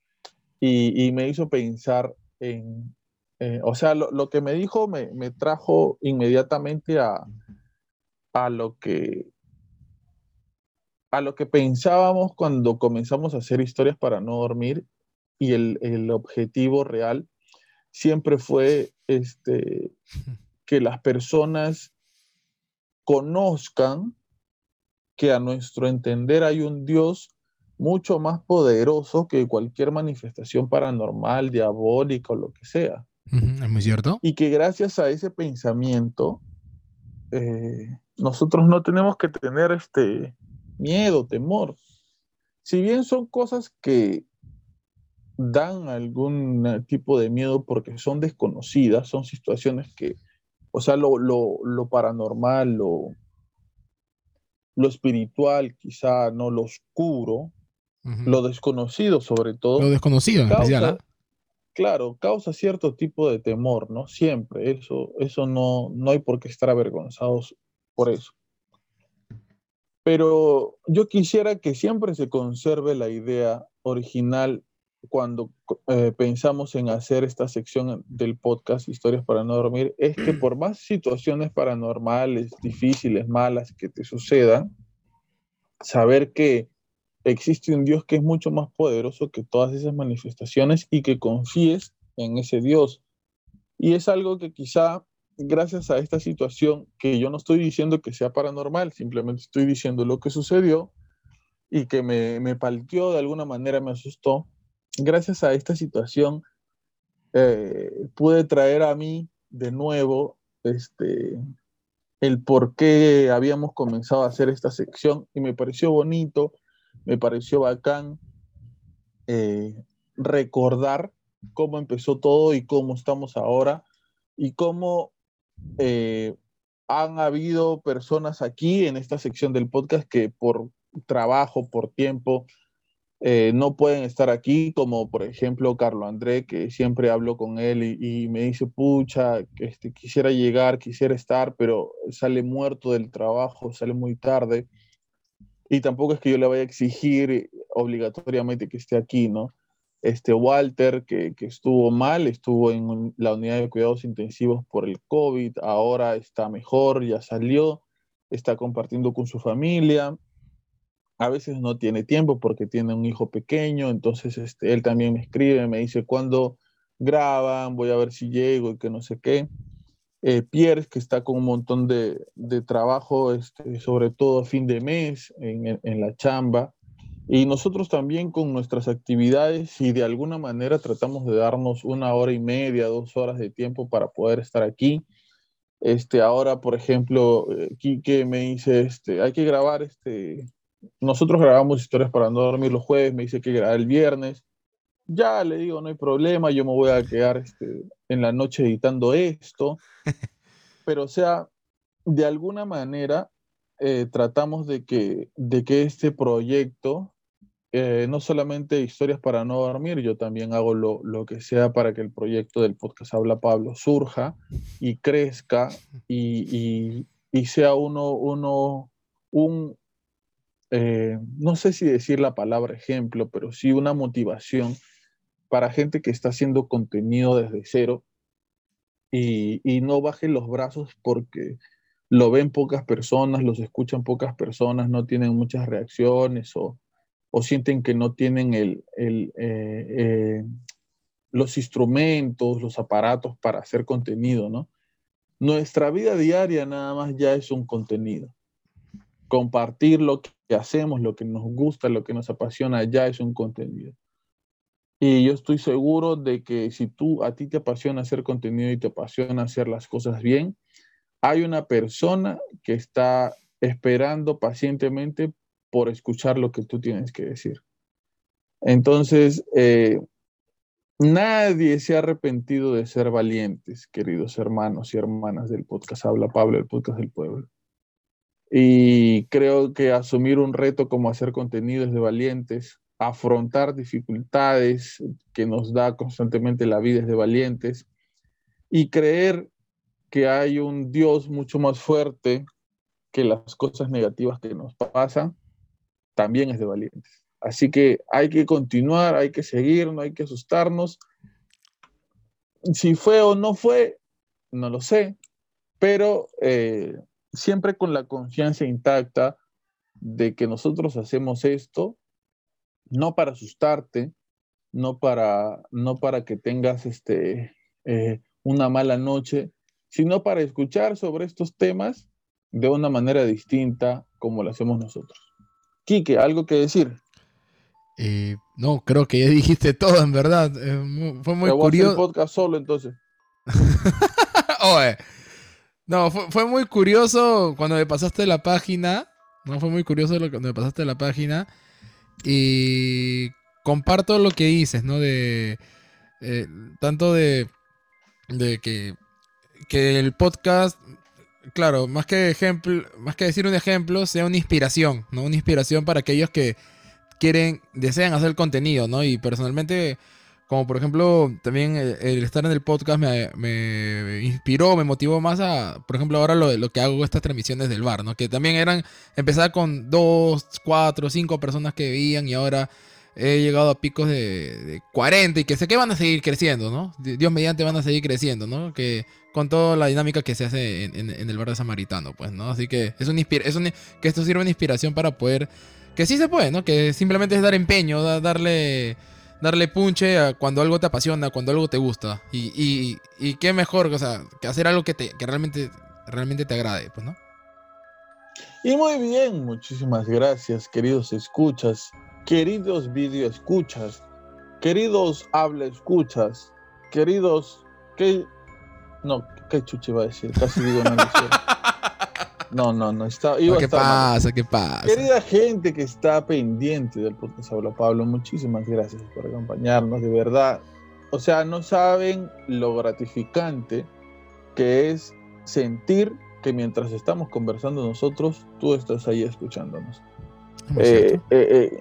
y, y me hizo pensar en, eh, o sea, lo, lo, que me dijo me, me trajo inmediatamente a, a lo que a lo que pensábamos cuando comenzamos a hacer historias para no dormir y el, el objetivo real siempre fue este, que las personas conozcan que a nuestro entender hay un Dios mucho más poderoso que cualquier manifestación paranormal, diabólica o lo que sea. Es muy cierto. Y que gracias a ese pensamiento, eh, nosotros no tenemos que tener este, miedo, temor. Si bien son cosas que dan algún tipo de miedo porque son desconocidas, son situaciones que, o sea, lo, paranormal, lo, lo espiritual, quizá no lo oscuro, lo desconocido sobre todo. Lo desconocido en especial, ¿ah? Claro, causa cierto tipo de temor, ¿no? Siempre, eso, eso no, no hay por qué estar avergonzados por eso. Pero yo quisiera que siempre se conserve la idea original cuando eh, pensamos en hacer esta sección del podcast Historias para no dormir, es que por más situaciones paranormales, difíciles, malas que te sucedan, saber que existe un Dios que es mucho más poderoso que todas esas manifestaciones y que confíes en ese Dios. Y es algo que quizá gracias a esta situación, que yo no estoy diciendo que sea paranormal, simplemente estoy diciendo lo que sucedió y que me, me palteó de alguna manera, me asustó, gracias a esta situación eh, pude traer a mí de nuevo este, el por qué habíamos comenzado a hacer esta sección y me pareció bonito, me pareció bacán eh, recordar cómo empezó todo y cómo estamos ahora y cómo eh, han habido personas aquí en esta sección del podcast que por trabajo, por tiempo, eh, no pueden estar aquí, como por ejemplo Carlos André, que siempre hablo con él y, me dice, pucha, este, quisiera llegar, quisiera estar, pero sale muerto del trabajo, sale muy tarde. Y tampoco es que yo le vaya a exigir obligatoriamente que esté aquí, ¿no? Este Walter, que, que estuvo mal, estuvo en la unidad de cuidados intensivos por el COVID, ahora está mejor, ya salió, está compartiendo con su familia a veces no tiene tiempo porque tiene un hijo pequeño, entonces este, él también me escribe, me dice cuándo graban, voy a ver si llego y que no sé qué. Eh, Pierre, que está con un montón de, trabajo, este, sobre todo a fin de mes en, en, la chamba. Y nosotros también con nuestras actividades y de alguna manera tratamos de darnos una hora y media, dos horas de tiempo para poder estar aquí. Este, ahora, por ejemplo, eh, Quique me dice, este, hay que grabar este, nosotros grabamos historias para no dormir los jueves, me dice que grabar el viernes. Ya le digo, no hay problema, yo me voy a quedar este, en la noche editando esto. Pero, o sea, de alguna manera eh, tratamos de que, de que este proyecto, eh, no solamente historias para no dormir, yo también hago lo, lo, que sea para que el proyecto del podcast Habla Pablo surja y crezca y, y, y sea uno, uno un, eh, no sé si decir la palabra ejemplo, pero sí una motivación para gente que está haciendo contenido desde cero y, no bajen los brazos porque lo ven pocas personas, los escuchan pocas personas, no tienen muchas reacciones o, sienten que no tienen el, eh, eh, los instrumentos, los aparatos para hacer contenido, ¿no? Nuestra vida diaria nada más ya es un contenido. Compartir lo que hacemos, lo que nos gusta, lo que nos apasiona, ya es un contenido. Y yo estoy seguro de que si tú a ti te apasiona hacer contenido y te apasiona hacer las cosas bien, hay una persona que está esperando pacientemente por escuchar lo que tú tienes que decir. Entonces, eh, nadie se ha arrepentido de ser valientes, queridos hermanos y hermanas del podcast Habla Pablo, el podcast del pueblo. Y creo que asumir un reto como hacer contenidos de valientes, afrontar dificultades que nos da constantemente la vida de valientes y creer que hay un Dios mucho más fuerte que las cosas negativas que nos pasan, también es de valientes. Así que hay que continuar, hay que seguir, no hay que asustarnos. Si fue o no fue, no lo sé, pero eh, siempre con la confianza intacta de que nosotros hacemos esto no para asustarte, no para, no para que tengas este, eh, una mala noche, sino para escuchar sobre estos temas de una manera distinta como lo hacemos nosotros. Quique, ¿algo que decir? Eh, no, creo que ya dijiste todo, en verdad. Eh, fue muy curioso. el podcast solo, entonces. Oye, no, fue, muy curioso cuando me pasaste la página. No, fue muy curioso cuando me pasaste la página. Y comparto lo que dices, ¿no? De. Eh, tanto de. De que. Que el podcast. Claro, más que ejemplo, más que decir un ejemplo, sea una inspiración, ¿no? Una inspiración para aquellos que quieren, desean hacer contenido, ¿no? Y personalmente, como por ejemplo, también el, estar en el podcast me, inspiró, me motivó más a, por ejemplo, ahora lo, lo que hago estas transmisiones del bar, ¿no? Que también eran, empezar con dos, cuatro, cinco personas que veían y ahora he llegado a picos de, 40 y que sé que van a seguir creciendo, ¿no? Dios mediante van a seguir creciendo, ¿no? Que con toda la dinámica que se hace en, el bar de Samaritano, pues, ¿no? Así que es un, es un que esto sirve de inspiración para poder, que sí se puede, ¿no? Que simplemente es dar empeño, darle, darle punche a cuando algo te apasiona, cuando algo te gusta. Y, y, y qué mejor, o sea, que hacer algo que, te, que realmente, realmente te agrade, pues, ¿no? Y muy bien, muchísimas gracias, queridos escuchas queridos video escuchas, queridos habla escuchas, queridos, ¿qué? No, ¿qué chuche iba a decir? Casi digo no. No, no, no. Está, ¿Qué pasa? ¿Qué pasa? Querida gente que está pendiente del podcast Habla Pablo, muchísimas gracias por acompañarnos, de verdad. O sea, no saben lo gratificante que es sentir que mientras estamos conversando nosotros, tú estás ahí escuchándonos. Eh, eh, eh,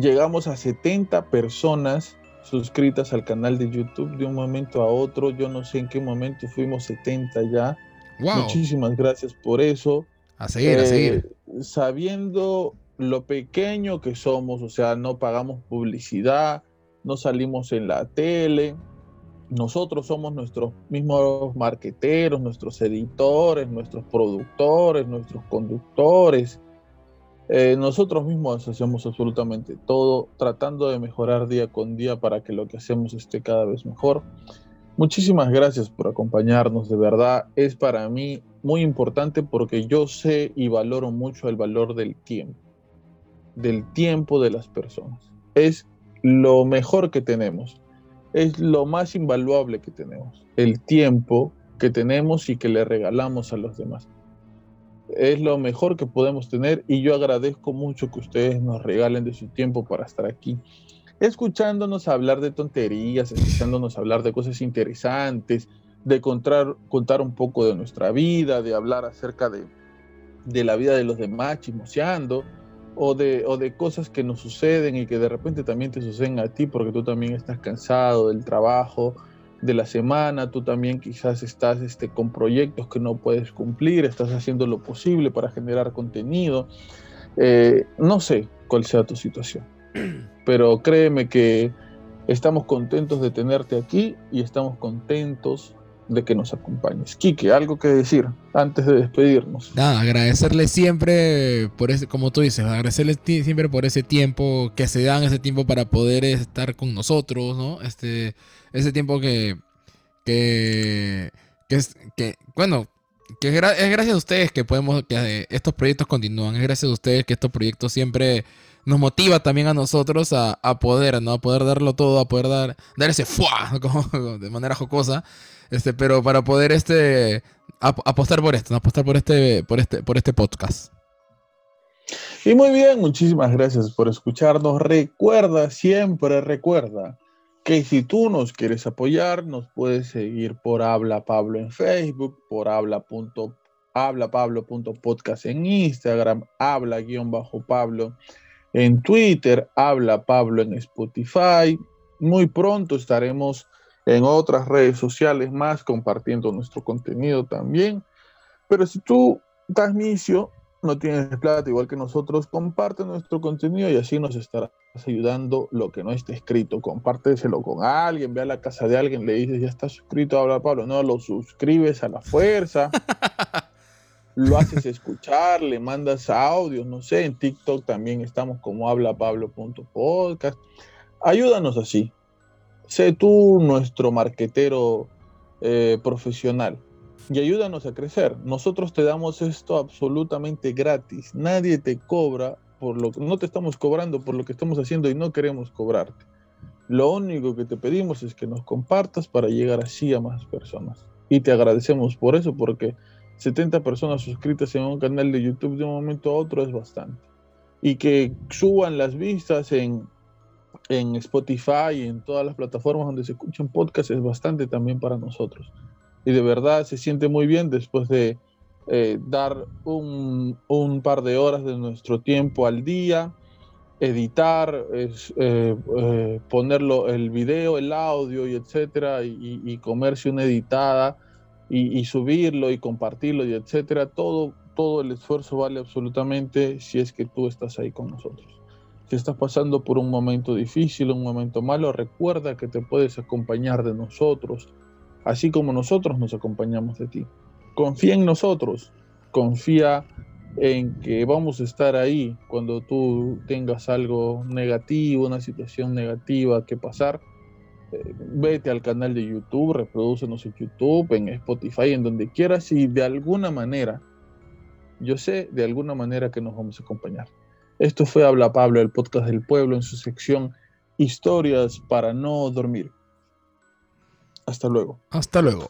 llegamos a 70 personas suscritas al canal de YouTube de un momento a otro. Yo no sé en qué momento fuimos 70 ya. Muchísimas gracias por eso. A seguir, a seguir. Eh, sabiendo lo pequeño que somos, o sea, no pagamos publicidad, no salimos en la tele. Nosotros somos nuestros mismos marqueteros, nuestros editores, nuestros productores, nuestros conductores. Eh, nosotros mismos hacemos absolutamente todo, tratando de mejorar día con día para que lo que hacemos esté cada vez mejor. Muchísimas gracias por acompañarnos, de verdad es para mí muy importante porque yo sé y valoro mucho el valor del tiempo, del tiempo de las personas. Es lo mejor que tenemos, es lo más invaluable que tenemos, el tiempo que tenemos y que le regalamos a los demás es lo mejor que podemos tener y yo agradezco mucho que ustedes nos regalen de su tiempo para estar aquí, escuchándonos hablar de tonterías, escuchándonos hablar de cosas interesantes, de contar, contar un poco de nuestra vida, de hablar acerca de, de la vida de los demás, chismoseando, o de, o de cosas que nos suceden y que de repente también te suceden a ti porque tú también estás cansado del trabajo, de la semana, tú también quizás estás este, con proyectos que no puedes cumplir, estás haciendo lo posible para generar contenido. Eh, no sé cuál sea tu situación, pero créeme que estamos contentos de tenerte aquí y estamos contentos de que nos acompañes. Quique, algo que decir antes de despedirnos. Nada, agradecerle siempre por ese, como tú dices, agradecerle siempre por ese tiempo que se dan, ese tiempo para poder estar con nosotros, ¿no? Este, ese tiempo que, que, que, es, que bueno, que es, gracias a ustedes que podemos, que estos proyectos continúan, es gracias a ustedes que estos proyectos siempre nos motiva también a nosotros a, poder, ¿no? A poder darlo todo, a poder dar, dar ese fuá, de manera jocosa, este, pero para poder este, apostar por esto, apostar por este, por este, por este podcast. Y muy bien, muchísimas gracias por escucharnos. Recuerda, siempre recuerda que si tú nos quieres apoyar, nos puedes seguir por Habla Pablo en Facebook, por habla.hablapablo.podcast en Instagram, habla-pablo en Twitter, habla Pablo en Spotify. Muy pronto estaremos en otras redes sociales más compartiendo nuestro contenido también. Pero si tú das inicio, no tienes plata igual que nosotros, comparte nuestro contenido y así nos estarás ayudando lo que no esté escrito. Compárteselo con alguien, ve a la casa de alguien, le dices, ya está suscrito a Habla Pablo. No, lo suscribes a la fuerza. lo haces escuchar, le mandas audios, no sé, en TikTok también estamos como hablapablo.podcast. Ayúdanos así. Sé tú nuestro marquetero eh, profesional y ayúdanos a crecer. Nosotros te damos esto absolutamente gratis. Nadie te cobra por lo que no te estamos cobrando por lo que estamos haciendo y no queremos cobrarte. Lo único que te pedimos es que nos compartas para llegar así a más personas. Y te agradecemos por eso porque 70 personas suscritas en un canal de YouTube de un momento a otro es bastante. Y que suban las vistas en, en Spotify y en todas las plataformas donde se escuchan podcasts es bastante también para nosotros y de verdad se siente muy bien después de eh, dar un, un, par de horas de nuestro tiempo al día, editar, es, eh, eh, ponerlo el video, el audio y etcétera, y, comerse una editada y, subirlo y compartirlo y etcétera, todo, todo el esfuerzo vale absolutamente si es que tú estás ahí con nosotros. Si estás pasando por un momento difícil, un momento malo, recuerda que te puedes acompañar de nosotros, así como nosotros nos acompañamos de ti. Confía en nosotros, confía en que vamos a estar ahí cuando tú tengas algo negativo, una situación negativa que pasar. Eh, vete al canal de YouTube, reproducenos en YouTube, en Spotify, en donde quieras y de alguna manera, yo sé de alguna manera que nos vamos a acompañar. Esto fue Habla Pablo, el podcast del pueblo en su sección Historias para no dormir. Hasta luego. Hasta luego.